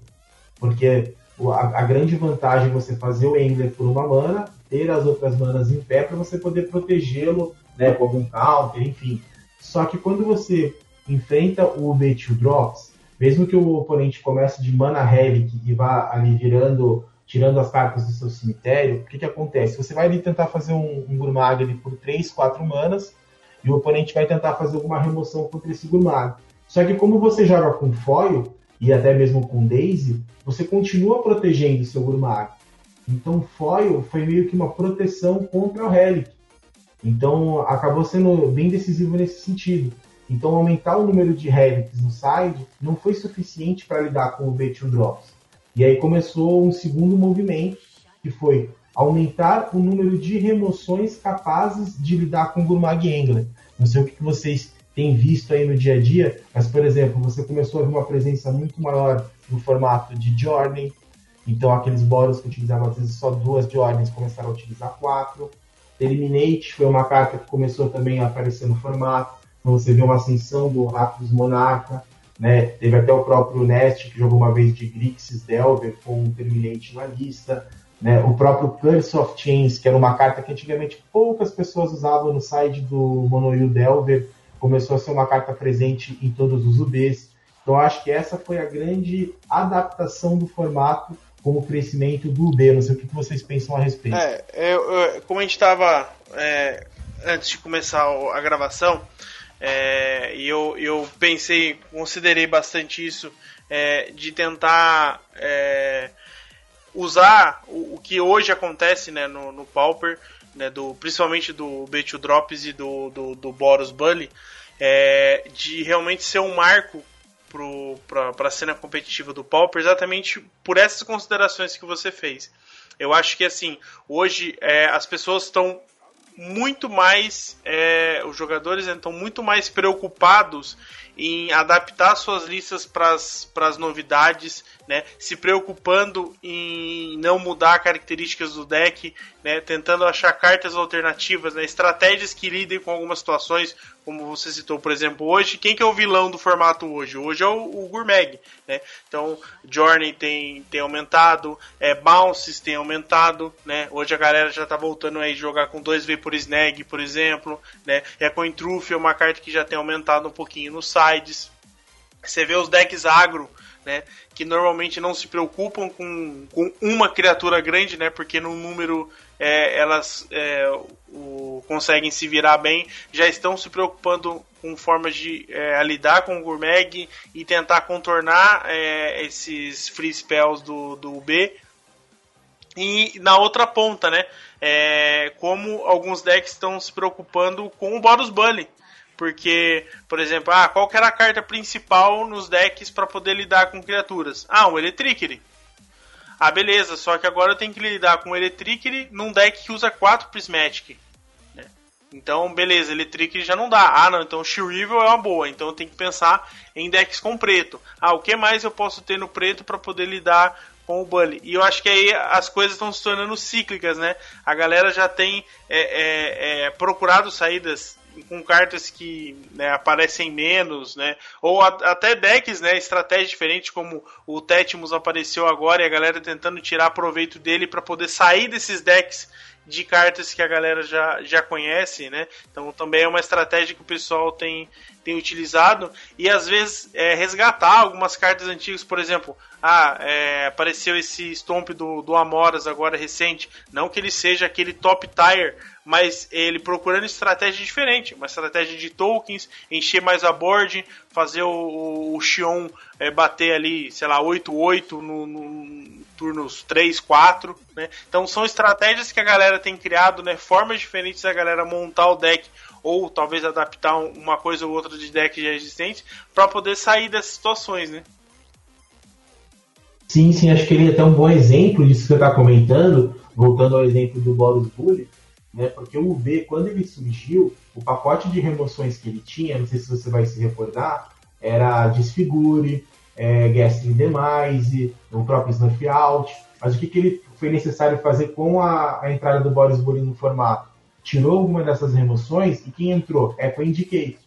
Porque a, a, grande vantagem é você fazer o Angler por uma mana, ter as outras manas em pé para você poder protegê-lo né, com algum counter, enfim. Só que quando você enfrenta o B2 Drops, mesmo que o oponente comece de mana relic e vá ali virando, tirando as cartas do seu cemitério, o que, que acontece? Você vai ali tentar fazer um, um Gurmag ali por 3, 4 manas, e o oponente vai tentar fazer alguma remoção contra esse Gurmag. Só que como você joga com foil, e até mesmo com Daisy, você continua protegendo seu Gurmag. Então foil foi meio que uma proteção contra o Relic. Então acabou sendo bem decisivo nesse sentido. Então, aumentar o número de relics no side não foi suficiente para lidar com o B2 Drops. E aí começou um segundo movimento, que foi aumentar o número de remoções capazes de lidar com o Gurmag Angler. Não sei o que vocês têm visto aí no dia a dia, mas, por exemplo, você começou a ver uma presença muito maior no formato de Journey, então aqueles boros que utilizavam às vezes só duas Journeys começaram a utilizar quatro. Eliminate foi uma carta que começou também a aparecer no formato. Então você vê uma ascensão do Raptors Monarca, né? Teve até o próprio Nest, que jogou uma vez de Grixis Delver com um Terminate na lista. Né? O próprio Curse of Chains, que era uma carta que antigamente poucas pessoas usavam no site do Monoil Delver, começou a ser uma carta presente em todos os UBs. Então acho que essa foi a grande adaptação do formato com o crescimento do UB. Não sei o que vocês pensam a respeito. É, eu, eu, como a gente estava é, antes de começar a gravação, é, e eu, eu pensei, considerei bastante isso, é, de tentar é, usar o, o, que hoje acontece né, no, no Pauper, né, do, principalmente do B2 Drops e do, do, do Boros Bully, é, de realmente ser um marco para a cena competitiva do Pauper, exatamente por essas considerações que você fez. Eu acho que assim, hoje é, as pessoas estão muito mais. É, os jogadores estão muito mais preocupados em adaptar suas listas para as novidades, né? Se preocupando em não mudar características do deck, né? Tentando achar cartas alternativas, né? Estratégias que lidem com algumas situações, como você citou, por exemplo, hoje, quem que é o vilão do formato hoje? Hoje é o, o Gourmag, né? Então, Journey tem, tem aumentado, é, Bounces tem aumentado, né? Hoje a galera já tá voltando aí jogar com 2V por Snag, por exemplo, né? É com Intrufe é uma carta que já tem aumentado um pouquinho no sides. Você vê os decks agro, né? Que normalmente não se preocupam com, com uma criatura grande, né? Porque no número é, elas é, o, conseguem se virar bem, já estão se preocupando com formas de é, lidar com o Gourmag e tentar contornar é, esses free spells do, do B. E na outra ponta, né? É, como alguns decks estão se preocupando com o Boros Bully porque, por exemplo, ah, qual que era a carta principal nos decks para poder lidar com criaturas? Ah, um Electricity. Ah, beleza, só que agora eu tenho que lidar com o Electricity num deck que usa 4 Prismatic. Né? Então, beleza, Electricity já não dá. Ah, não, então Shrivel é uma boa. Então eu tenho que pensar em decks com preto. Ah, o que mais eu posso ter no preto para poder lidar com o Bully. E eu acho que aí as coisas estão se tornando cíclicas, né? A galera já tem é, é, é, procurado saídas com cartas que né, aparecem menos, né? Ou a, até decks, né? Estratégias diferentes, como o Tétimos apareceu agora e a galera tentando tirar proveito dele para poder sair desses decks de cartas que a galera já, já conhece, né? Então também é uma estratégia que o pessoal tem, tem utilizado e às vezes é, resgatar algumas cartas antigas, por exemplo, ah, é, apareceu esse Stomp do, do Amoras agora recente, não que ele seja aquele top tier, mas ele procurando estratégia diferente, uma estratégia de tokens, encher mais a board, fazer o, Xion é, bater ali, sei lá, 8-8 no, no, turnos 3, 4, né? Então são estratégias que a galera tem criado, né? Formas diferentes da galera montar o deck ou talvez adaptar uma coisa ou outra de deck já existente para poder sair dessas situações, né? Sim, sim, acho que ele é até um bom exemplo disso que você está comentando, voltando ao exemplo do Boros Bully, né? Porque o UV, quando ele surgiu, o pacote de remoções que ele tinha, não sei se você vai se recordar, era Desfigure, é, Gastring Demise, o próprio Snuff Out. Mas o que, que ele foi necessário fazer com a, a entrada do Boris Bully no formato? Tirou alguma dessas remoções e quem entrou? Echo Indicate.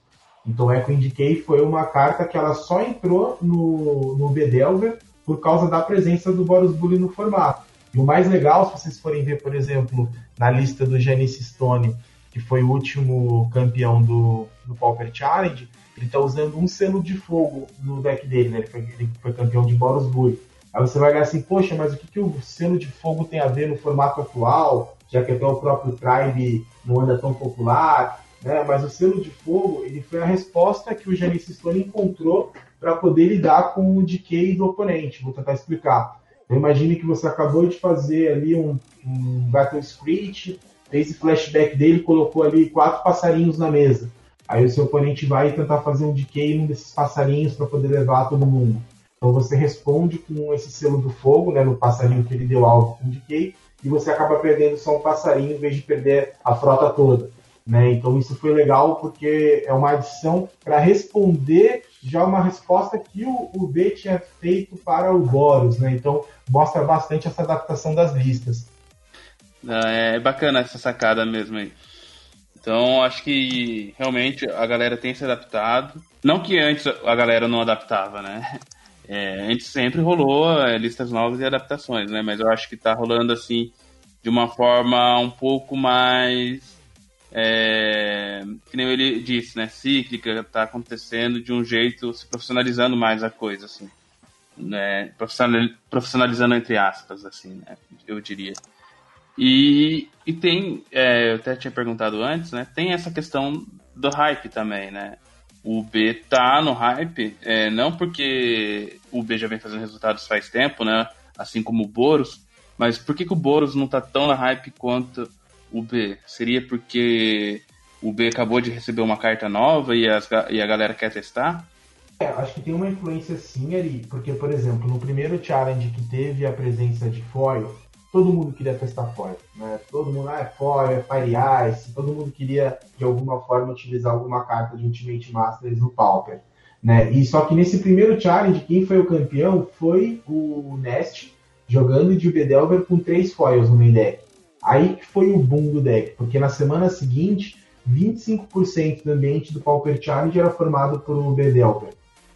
Então Echo Indicate foi uma carta que ela só entrou no, no Bedelver por causa da presença do Boros Bully no formato. E o mais legal, se vocês forem ver, por exemplo, na lista do Janice Stone, que foi o último campeão do, do Pauper Challenge, ele está usando um selo de fogo no deck dele, né? Ele foi, ele foi campeão de Boros Bully. Aí você vai olhar assim, poxa, mas o que, que o selo de fogo tem a ver no formato atual, já que até o próprio Tribe não anda tão popular, né? Mas o selo de fogo, ele foi a resposta que o Janice Stone encontrou para poder lidar com o decay do oponente. Vou tentar explicar. Imagine que você acabou de fazer ali um, um Battle Screech, fez esse flashback dele, colocou ali quatro passarinhos na mesa. Aí o seu oponente vai tentar fazer um decay num desses passarinhos para poder levar todo mundo. Então você responde com esse selo do fogo, né, no passarinho que ele deu alvo com decay, e você acaba perdendo só um passarinho em vez de perder a frota toda. Né? Então isso foi legal porque é uma adição para responder já uma resposta que o, o B tinha feito para o Boros. Né? Então mostra bastante essa adaptação das listas. É bacana essa sacada mesmo aí. Então, acho que realmente a galera tem se adaptado. Não que antes a galera não adaptava, né? [laughs] É, antes sempre rolou é, listas novas e adaptações, né? Mas eu acho que tá rolando assim de uma forma um pouco mais. É, que nem ele disse, né? Cíclica, tá acontecendo de um jeito, se profissionalizando mais a coisa, assim. Né? Profissionalizando entre aspas, assim, né? Eu diria. E, e tem, é, eu até tinha perguntado antes, né? Tem essa questão do hype também, né? O B tá no hype, é, não porque o B já vem fazendo resultados faz tempo, né? Assim como o Boros, mas por que, que o Boros não tá tão na hype quanto o B? Seria porque o B acabou de receber uma carta nova e, as, e a galera quer testar? É, acho que tem uma influência sim ali, porque, por exemplo, no primeiro challenge que teve a presença de foil, todo mundo queria testar foil, né? Todo mundo, ah, é foil, é Fire Ice, todo mundo queria, de alguma forma, utilizar alguma carta de Ultimate Masters no Pauper. Né? E só que nesse primeiro challenge, quem foi o campeão foi o Nest, jogando de Bedelver com três foils no main deck. Aí que foi o boom do deck, porque na semana seguinte, 25% do ambiente do Pauper Challenge era formado por um Bedelver.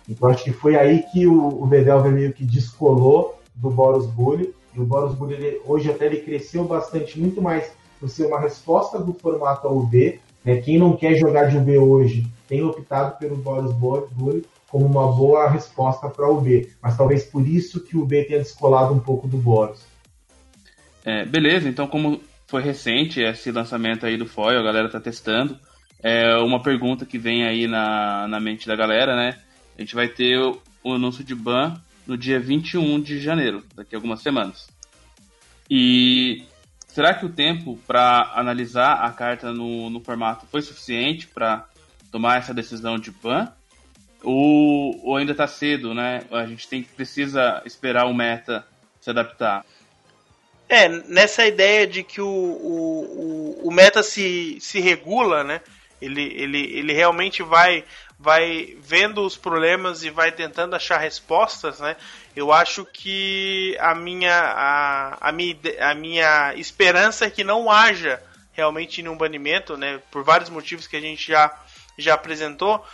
Então acho que foi aí que o, o Bedelver meio que descolou do Boros Bully, e o Boros Bully ele, hoje até ele cresceu bastante, muito mais por ser uma resposta do formato UB. Né? Quem não quer jogar de UB hoje tem optado pelo Boros Bully como uma boa resposta para o UB, mas talvez por isso que o UB tenha descolado um pouco do Boros. É, beleza, então como foi recente esse lançamento aí do Foil, a galera tá testando, é uma pergunta que vem aí na, na mente da galera, né? A gente vai ter o, o anúncio de ban no dia 21 de janeiro, daqui a algumas semanas. E será que o tempo para analisar a carta no, no formato foi suficiente para tomar essa decisão de ban? Ou, ou ainda está cedo, né? A gente tem precisa esperar o meta se adaptar. É, nessa ideia de que o, o, o, meta se, se regula, né? Ele, ele, ele realmente vai vai vendo os problemas e vai tentando achar respostas, né? Eu acho que a minha, a, a minha, a minha esperança é que não haja realmente nenhum banimento, né? Por vários motivos que a gente já, já apresentou.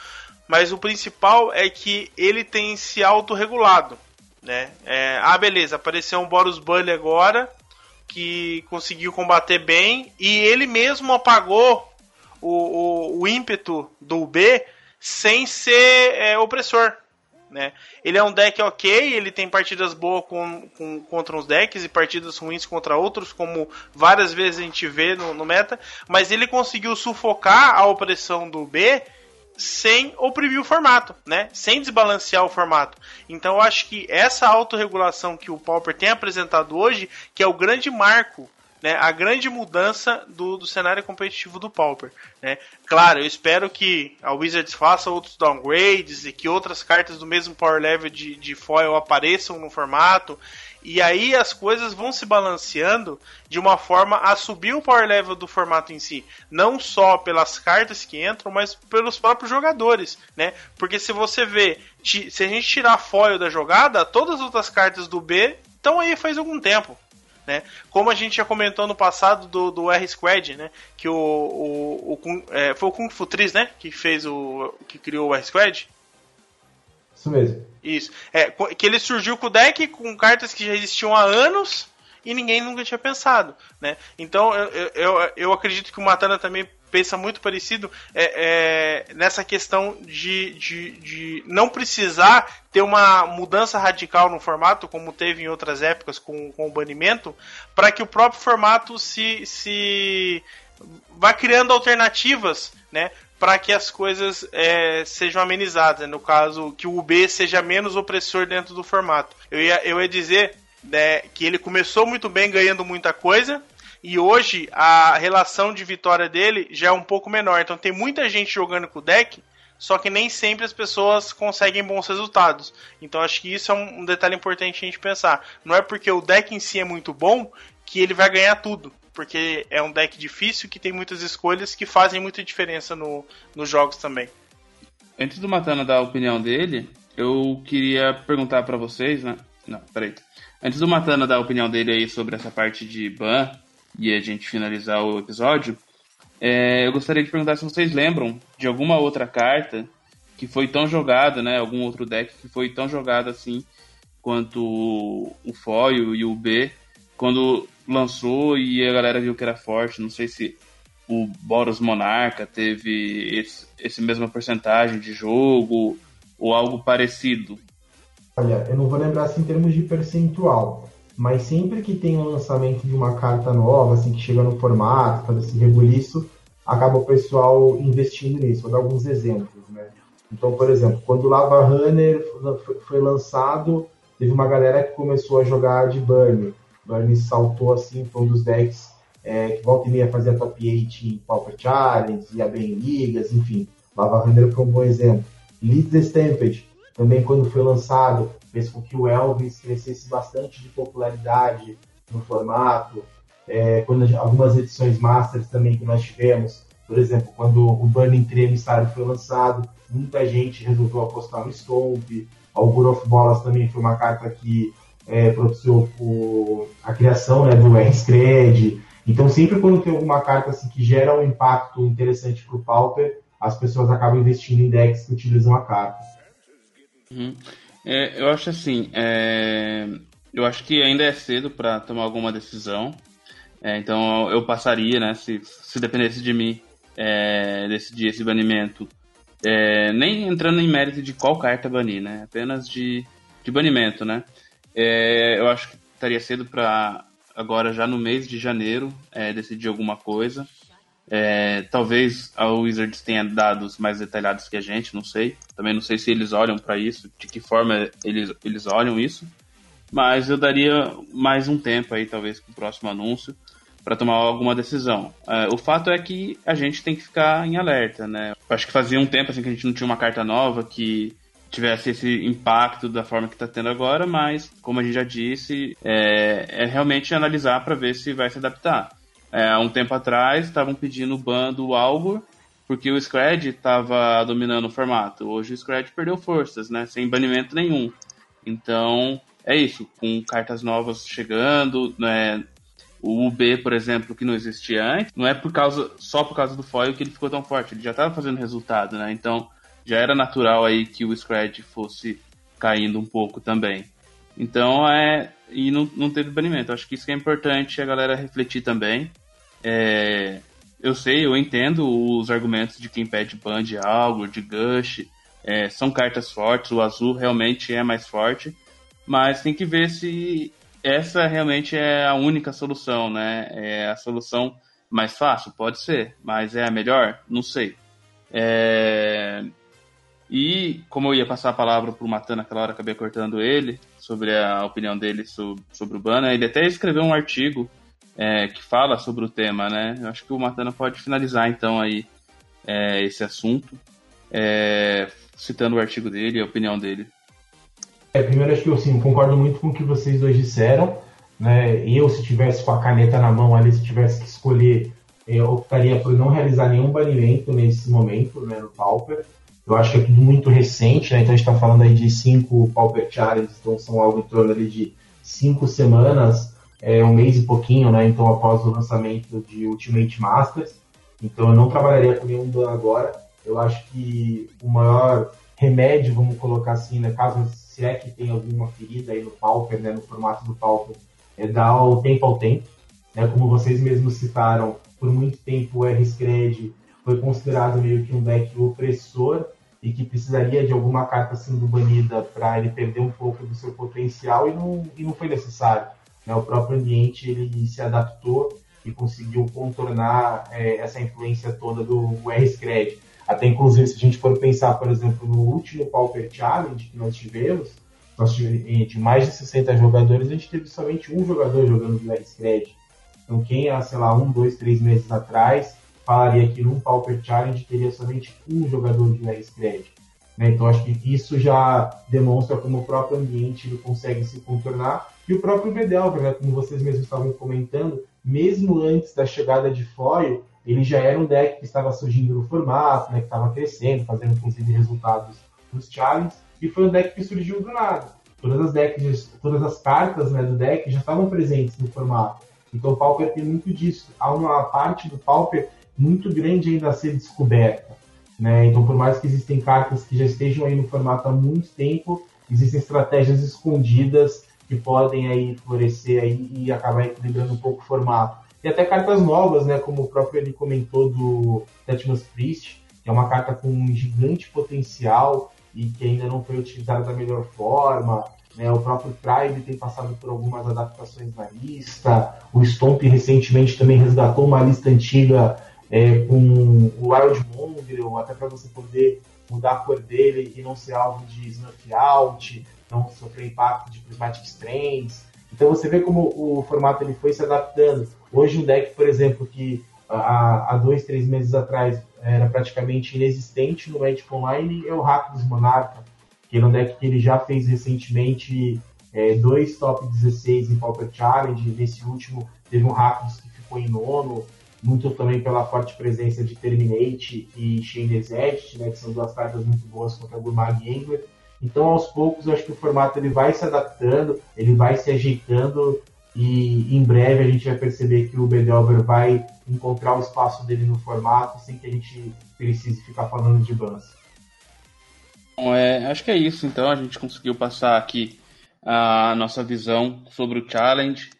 Mas o principal é que ele tem se autorregulado, né? É, ah, beleza, apareceu um Boros Bully agora que conseguiu combater bem e ele mesmo apagou o, o, o ímpeto do B sem ser é, opressor. Né? Ele é um deck ok, ele tem partidas boas com, com, contra uns decks e partidas ruins contra outros, como várias vezes a gente vê no, no meta, mas ele conseguiu sufocar a opressão do B sem oprimir o formato, né? Sem desbalancear o formato. Então eu acho que essa autorregulação que o Pauper tem apresentado hoje, que é o grande marco né, a grande mudança do, do cenário competitivo do Pauper. Né? Claro, eu espero que a Wizards faça outros downgrades e que outras cartas do mesmo power level de, de foil apareçam no formato. E aí as coisas vão se balanceando de uma forma a subir o power level do formato em si. Não só pelas cartas que entram, mas pelos próprios jogadores, né? Porque se você vê, se a gente tirar foil da jogada, todas as outras cartas do B estão aí faz algum tempo. Né? Como a gente já comentou no passado do, do R-Squad, né? Que o, o, o é, foi o Kung Fu Tris, né? Que fez o. que criou o R-Squad. Isso mesmo. Isso. É, que ele surgiu com o deck com cartas que já existiam há anos e ninguém nunca tinha pensado, né? Então eu, eu, eu acredito que o Matana também pensa muito parecido é, é, nessa questão de, de, de, não precisar ter uma mudança radical no formato, como teve em outras épocas com, com o banimento, para que o próprio formato se, se vá criando alternativas, né? Para que as coisas é, sejam amenizadas, no caso, que o UB seja menos opressor dentro do formato. Eu ia, eu ia dizer né, que ele começou muito bem ganhando muita coisa, e hoje a relação de vitória dele já é um pouco menor. Então tem muita gente jogando com o deck, só que nem sempre as pessoas conseguem bons resultados. Então acho que isso é um detalhe importante a gente pensar. Não é porque o deck em si é muito bom que ele vai ganhar tudo. Porque é um deck difícil que tem muitas escolhas que fazem muita diferença no, nos jogos também. Antes do Matana dar a opinião dele, eu queria perguntar para vocês, né? Não, peraí. Antes do Matana dar a opinião dele aí sobre essa parte de ban e a gente finalizar o episódio, é, eu gostaria de perguntar se vocês lembram de alguma outra carta que foi tão jogada, né? Algum outro deck que foi tão jogado assim quanto o Foil e o B, quando lançou e a galera viu que era forte. Não sei se o Boros Monarca teve esse, esse mesma porcentagem de jogo ou algo parecido. Olha, eu não vou lembrar assim em termos de percentual, mas sempre que tem um lançamento de uma carta nova, assim, que chega no formato, faz esse rebuliço, acaba o pessoal investindo nisso. Vou dar alguns exemplos, né? Então, por exemplo, quando o Lava Runner foi lançado, teve uma galera que começou a jogar de Burn saltou, assim, foi um dos decks é, que volta e meia fazia top 8 em Pauper Challenge, ia bem em ligas, enfim. Lava Runner foi um bom exemplo. Lead the Stampede, também quando foi lançado, fez com que o Elvis crescesse bastante de popularidade no formato. É, quando algumas edições Masters também que nós tivemos, por exemplo, quando o Burning Tree Emissário foi lançado, muita gente resolveu apostar no Stomp. O Good of Bolas também foi uma carta que é, propiciou a criação né, do R-Scred. Então, sempre quando tem alguma carta assim, que gera um impacto interessante para o Pauper, as pessoas acabam investindo em decks que utilizam a carta. Uhum. É, eu acho assim, é... eu acho que ainda é cedo para tomar alguma decisão. É, então eu passaria, né, se, se dependesse de mim, é, decidir esse banimento, é, nem entrando em mérito de qual carta banir, né, apenas de, de banimento, né. É, eu acho que estaria cedo para agora já no mês de janeiro é, decidir alguma coisa. É, talvez a Wizards tenha dados mais detalhados que a gente, não sei. Também não sei se eles olham para isso, de que forma eles, eles olham isso. Mas eu daria mais um tempo aí, talvez, para o próximo anúncio, para tomar alguma decisão. É, o fato é que a gente tem que ficar em alerta, né? Acho que fazia um tempo assim, que a gente não tinha uma carta nova que tivesse esse impacto da forma que está tendo agora, mas, como a gente já disse, é, é realmente analisar para ver se vai se adaptar. É, um tempo atrás estavam pedindo o ban do porque o Scred estava dominando o formato. Hoje o Scred perdeu forças, né? Sem banimento nenhum. Então, é isso. Com cartas novas chegando, né? O UB, por exemplo, que não existia antes, não é por causa só por causa do foil que ele ficou tão forte. Ele já estava fazendo resultado, né? Então, já era natural aí que o Scred fosse caindo um pouco também. Então, é... E não, não teve banimento. Acho que isso que é importante a galera refletir também. É, eu sei, eu entendo os argumentos de quem pede ban de algo, de Gush. É, são cartas fortes, o azul realmente é mais forte, mas tem que ver se essa realmente é a única solução, né? É a solução mais fácil? Pode ser, mas é a melhor? Não sei. É... E como eu ia passar a palavra para o Matan naquela hora, acabei cortando ele sobre a opinião dele sobre, sobre o Bana. Ele até escreveu um artigo é, que fala sobre o tema, né? Eu acho que o Matana pode finalizar então aí é, esse assunto, é, citando o artigo dele e a opinião dele. É, primeiro acho que eu assim, concordo muito com o que vocês dois disseram. Né? Eu, se tivesse com a caneta na mão ali, se tivesse que escolher, optaria por não realizar nenhum banimento nesse momento, né, no Pauper. Eu acho que é tudo muito recente, né? Então a gente está falando aí de cinco Pauper Challenges, então são algo em torno ali de cinco semanas é, um mês e pouquinho, né? Então, após o lançamento de Ultimate Masters. Então, eu não trabalharia com nenhum ban agora. Eu acho que o maior remédio, vamos colocar assim, né? Caso se é que tem alguma ferida aí no Pauper, né? No formato do Pauper, é dar o tempo ao tempo. Né? Como vocês mesmos citaram, por muito tempo o R-Scred foi considerado meio que um deck opressor e que precisaria de alguma carta sendo banida para ele perder um pouco do seu potencial e não, e não foi necessário. Né? O próprio ambiente ele se adaptou e conseguiu contornar é, essa influência toda do R-Scred. Até inclusive, se a gente for pensar, por exemplo, no último Pauper Challenge que nós tivemos, nós tivemos de mais de 60 jogadores, a gente teve somente um jogador jogando de R-Scred. Então, quem há, sei lá, um, dois, três meses atrás falaria que num Pauper Challenge teria somente um jogador de R-Scred. Né? Então, acho que isso já demonstra como o próprio ambiente ele consegue se contornar e o próprio Vedelver, né, como vocês mesmos estavam comentando, mesmo antes da chegada de Foil, ele já era um deck que estava surgindo no formato, né, que estava crescendo, fazendo inclusive resultados nos challenges, e foi um deck que surgiu do nada. Todas as decks, todas as cartas né, do deck já estavam presentes no formato. Então o Pauper tem muito disso. Há uma parte do Pauper muito grande ainda a ser descoberta. Né? Então, por mais que existem cartas que já estejam aí no formato há muito tempo, existem estratégias escondidas que podem aí florescer aí e acabar equilibrando um pouco o formato. E até cartas novas, né, como o próprio ele comentou do Tetmus Priest, que é uma carta com um gigante potencial e que ainda não foi utilizada da melhor forma. Né? O próprio Tribe tem passado por algumas adaptações na lista. O Stomp recentemente também resgatou uma lista antiga é, com o Wild Mongrel, até para você poder mudar a cor dele e não ser alvo de snuff out não sofrer impacto de prismatic strains. Então você vê como o formato ele foi se adaptando. Hoje um deck, por exemplo, que há, dois, três meses atrás era praticamente inexistente no Magic Online é o Rakdos Monarca, que é um deck que ele já fez recentemente é, dois top 16 em Pauper Challenge, nesse último teve um Rakdos que ficou em nono, muito também pela forte presença de Terminate e Shinder's Edge, né, que são duas cartas muito boas contra Gurmag Engler. Então, aos poucos, eu acho que o formato ele vai se adaptando, ele vai se ajeitando e em breve a gente vai perceber que o Bedelver vai encontrar o espaço dele no formato sem que a gente precise ficar falando de bans. Bom, é, acho que é isso, então. A gente conseguiu passar aqui a nossa visão sobre o challenge.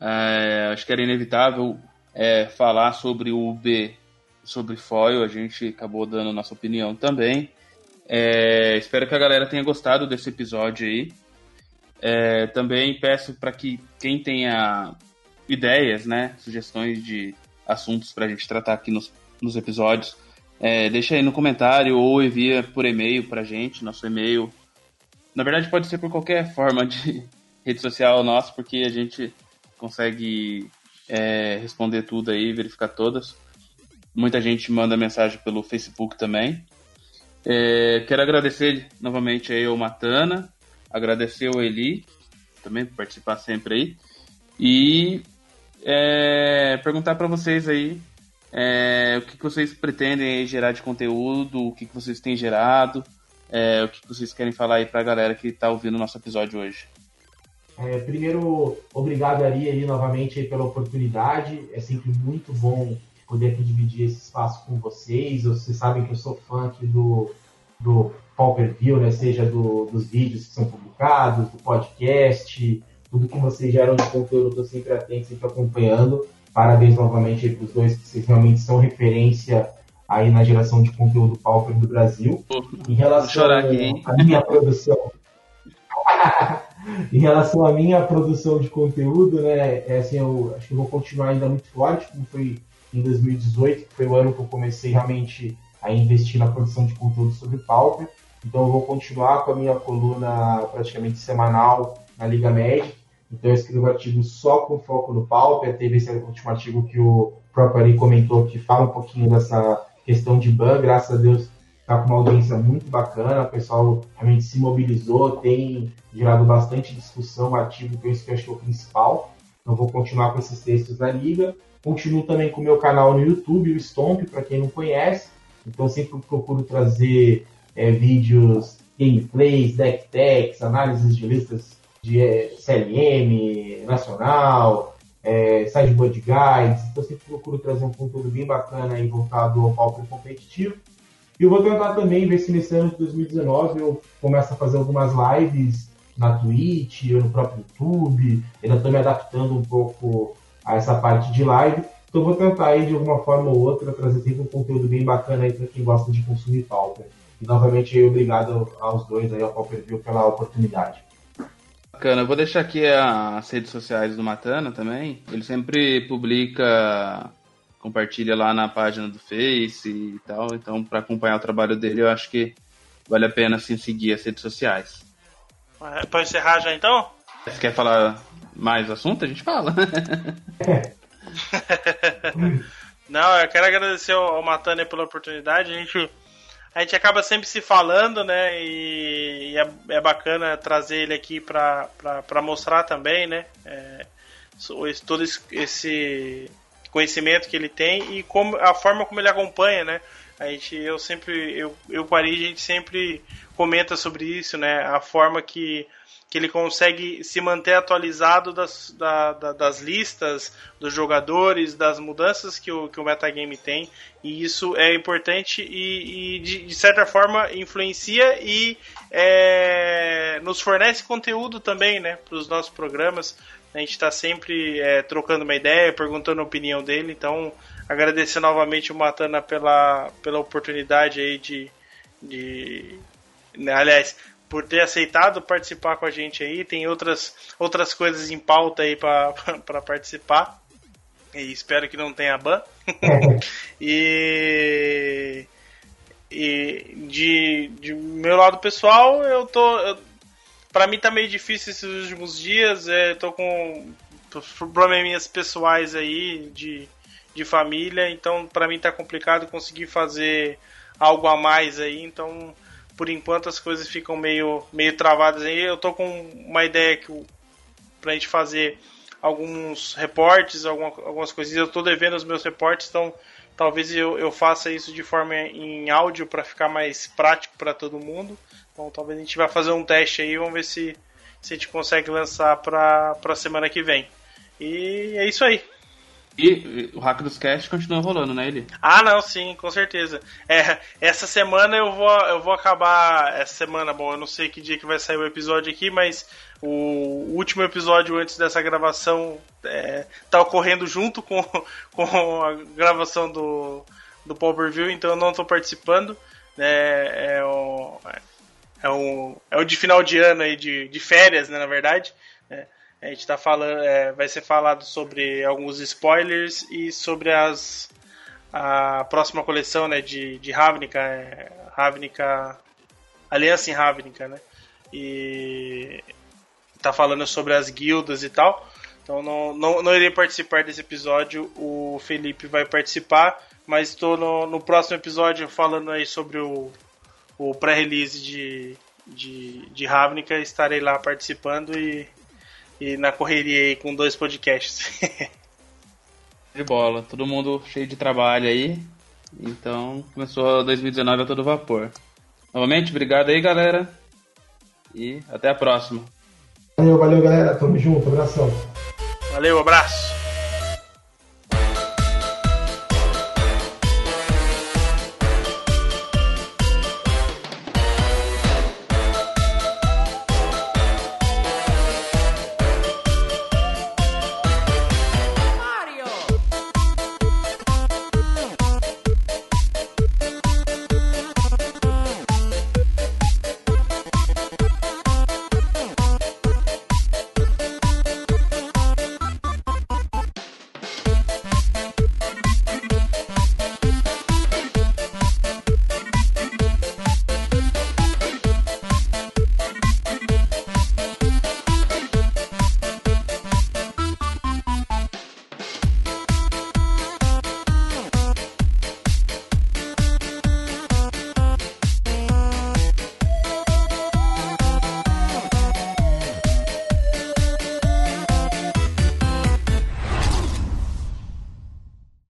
É, acho que era inevitável é, falar sobre o B, sobre foil. A gente acabou dando nossa opinião também. É, espero que a galera tenha gostado desse episódio aí. É, também peço para que quem tenha ideias, né, sugestões de assuntos para a gente tratar aqui nos, nos episódios, é, deixa aí no comentário ou envia por e-mail para a gente, nosso e-mail. Na verdade, pode ser por qualquer forma de [laughs] rede social nossa, porque a gente consegue é, responder tudo aí, verificar todas. Muita gente manda mensagem pelo Facebook também. É, quero agradecer novamente aí ao Matana, agradecer ao Eli, também por participar sempre aí, e é, perguntar para vocês aí é, o que, que, vocês pretendem gerar de conteúdo, o que, que vocês têm gerado, é, o que, que, vocês querem falar aí para a galera que está ouvindo o nosso episódio hoje. É, primeiro, obrigado Ari aí novamente aí pela oportunidade. É sempre muito bom poder aqui dividir esse espaço com vocês. Vocês sabem que eu sou fã aqui do, do Pauper View, né? seja do, dos vídeos que são publicados, do podcast, tudo que vocês geram de conteúdo, eu estou sempre atento, sempre acompanhando. Parabéns novamente para os dois, que vocês realmente são referência aí na geração de conteúdo Pauper do Brasil. Em relação à minha produção. [laughs] em relação à minha produção de conteúdo, né, é assim, eu acho que eu vou continuar ainda muito forte, como foi em 2018, que foi o ano que eu comecei realmente a investir na produção de conteúdo sobre Pauper. Então eu vou continuar com a minha coluna praticamente semanal na Liga Média. Então eu escrevo artigos só com foco no Pauper. Teve esse último artigo que o próprio Ari comentou que fala um pouquinho dessa questão de ban. Graças a Deus está com uma audiência muito bacana. O pessoal realmente se mobilizou, tem gerado bastante discussão, artigo que eu acho que é o principal. Então vou continuar com esses textos na Liga. Continuo também com o meu canal no YouTube, o Stomp, para quem não conhece. Então sempre procuro trazer é, vídeos, gameplays, deck techs, análises de listas de é, CLM, nacional, é, sideboard guides. Então sempre procuro trazer um conteúdo bem bacana aí voltado ao palco competitivo. E eu vou tentar também ver se nesse ano de 2019 eu começo a fazer algumas lives na Twitch ou no próprio YouTube. Ainda estou me adaptando um pouco a essa parte de live. Então vou tentar aí de alguma forma ou outra trazer sempre um conteúdo bem bacana aí para quem gosta de consumir Pauper. E novamente obrigado aos dois aí ao Pauper View pela oportunidade. Bacana, eu vou deixar aqui as redes sociais do Matana também. Ele sempre publica, compartilha lá na página do Face e tal. Então, para acompanhar o trabalho dele, eu acho que vale a pena sim seguir as redes sociais. Para encerrar já então? Se quer falar mais assunto, a gente fala. [laughs] Não, eu quero agradecer ao Matane pela oportunidade. A gente, a gente acaba sempre se falando, né? E, e é, é, bacana trazer ele aqui para mostrar também, né? É, todo esse conhecimento que ele tem e como a forma como ele acompanha, né? A gente, eu sempre, eu, eu Ari, a gente sempre comenta sobre isso, né? A forma que que ele consegue se manter atualizado das, da, da, das listas, dos jogadores, das mudanças que o, que o metagame tem, e isso é importante e, e de, de, certa forma influencia e é, nos fornece conteúdo também né, para os nossos programas. A gente está sempre é, trocando uma ideia, perguntando a opinião dele, então agradecer novamente o Matana pela, pela oportunidade aí de, de aliás, por ter aceitado participar com a gente aí. Tem outras, outras coisas em pauta aí para [laughs] participar. E espero que não tenha ban. [laughs] e e de, de meu lado pessoal, eu tô. Eu, pra mim tá meio difícil esses últimos dias. É, tô com probleminhas pessoais aí de, de família. Então, pra mim tá complicado conseguir fazer algo a mais aí. Então, por enquanto as coisas ficam meio, meio travadas aí. Eu tô com uma ideia que pra gente fazer alguns reportes, alguma, algumas coisinhas. Eu tô devendo os meus reportes, então talvez eu, eu faça isso de forma em áudio para ficar mais prático para todo mundo. Então talvez a gente vá fazer um teste aí, vamos ver se, se a gente consegue lançar para a semana que vem. E é isso aí. E o Hack dos Cast continua rolando, né, ele? Ah, não, sim, com certeza. É, essa semana eu vou, eu vou acabar. Essa semana, bom, eu não sei que dia que vai sair o episódio aqui, mas o último episódio antes dessa gravação é, tá ocorrendo junto com, [laughs] com a gravação do, do Per View, então eu não estou participando. É, é, o, é, o, é o de final de ano aí, de, de férias, né, na verdade. É. A gente tá falando, é, vai ser falado sobre alguns spoilers e sobre as a próxima coleção, né, de, de Ravnica, é, Ravnica Aliança em Ravnica, né? E tá falando sobre as guildas e tal. Então não, não, não irei participar desse episódio, o Felipe vai participar, mas estou no, no próximo episódio falando aí sobre o, o pré-release de, de, de Ravnica, estarei lá participando e e na correria aí com dois podcasts. [laughs] de bola, todo mundo cheio de trabalho aí. Então começou 2019 a todo vapor. Novamente, obrigado aí, galera. E até a próxima. Valeu, valeu, galera. Tamo junto. Abração. Valeu, abraço.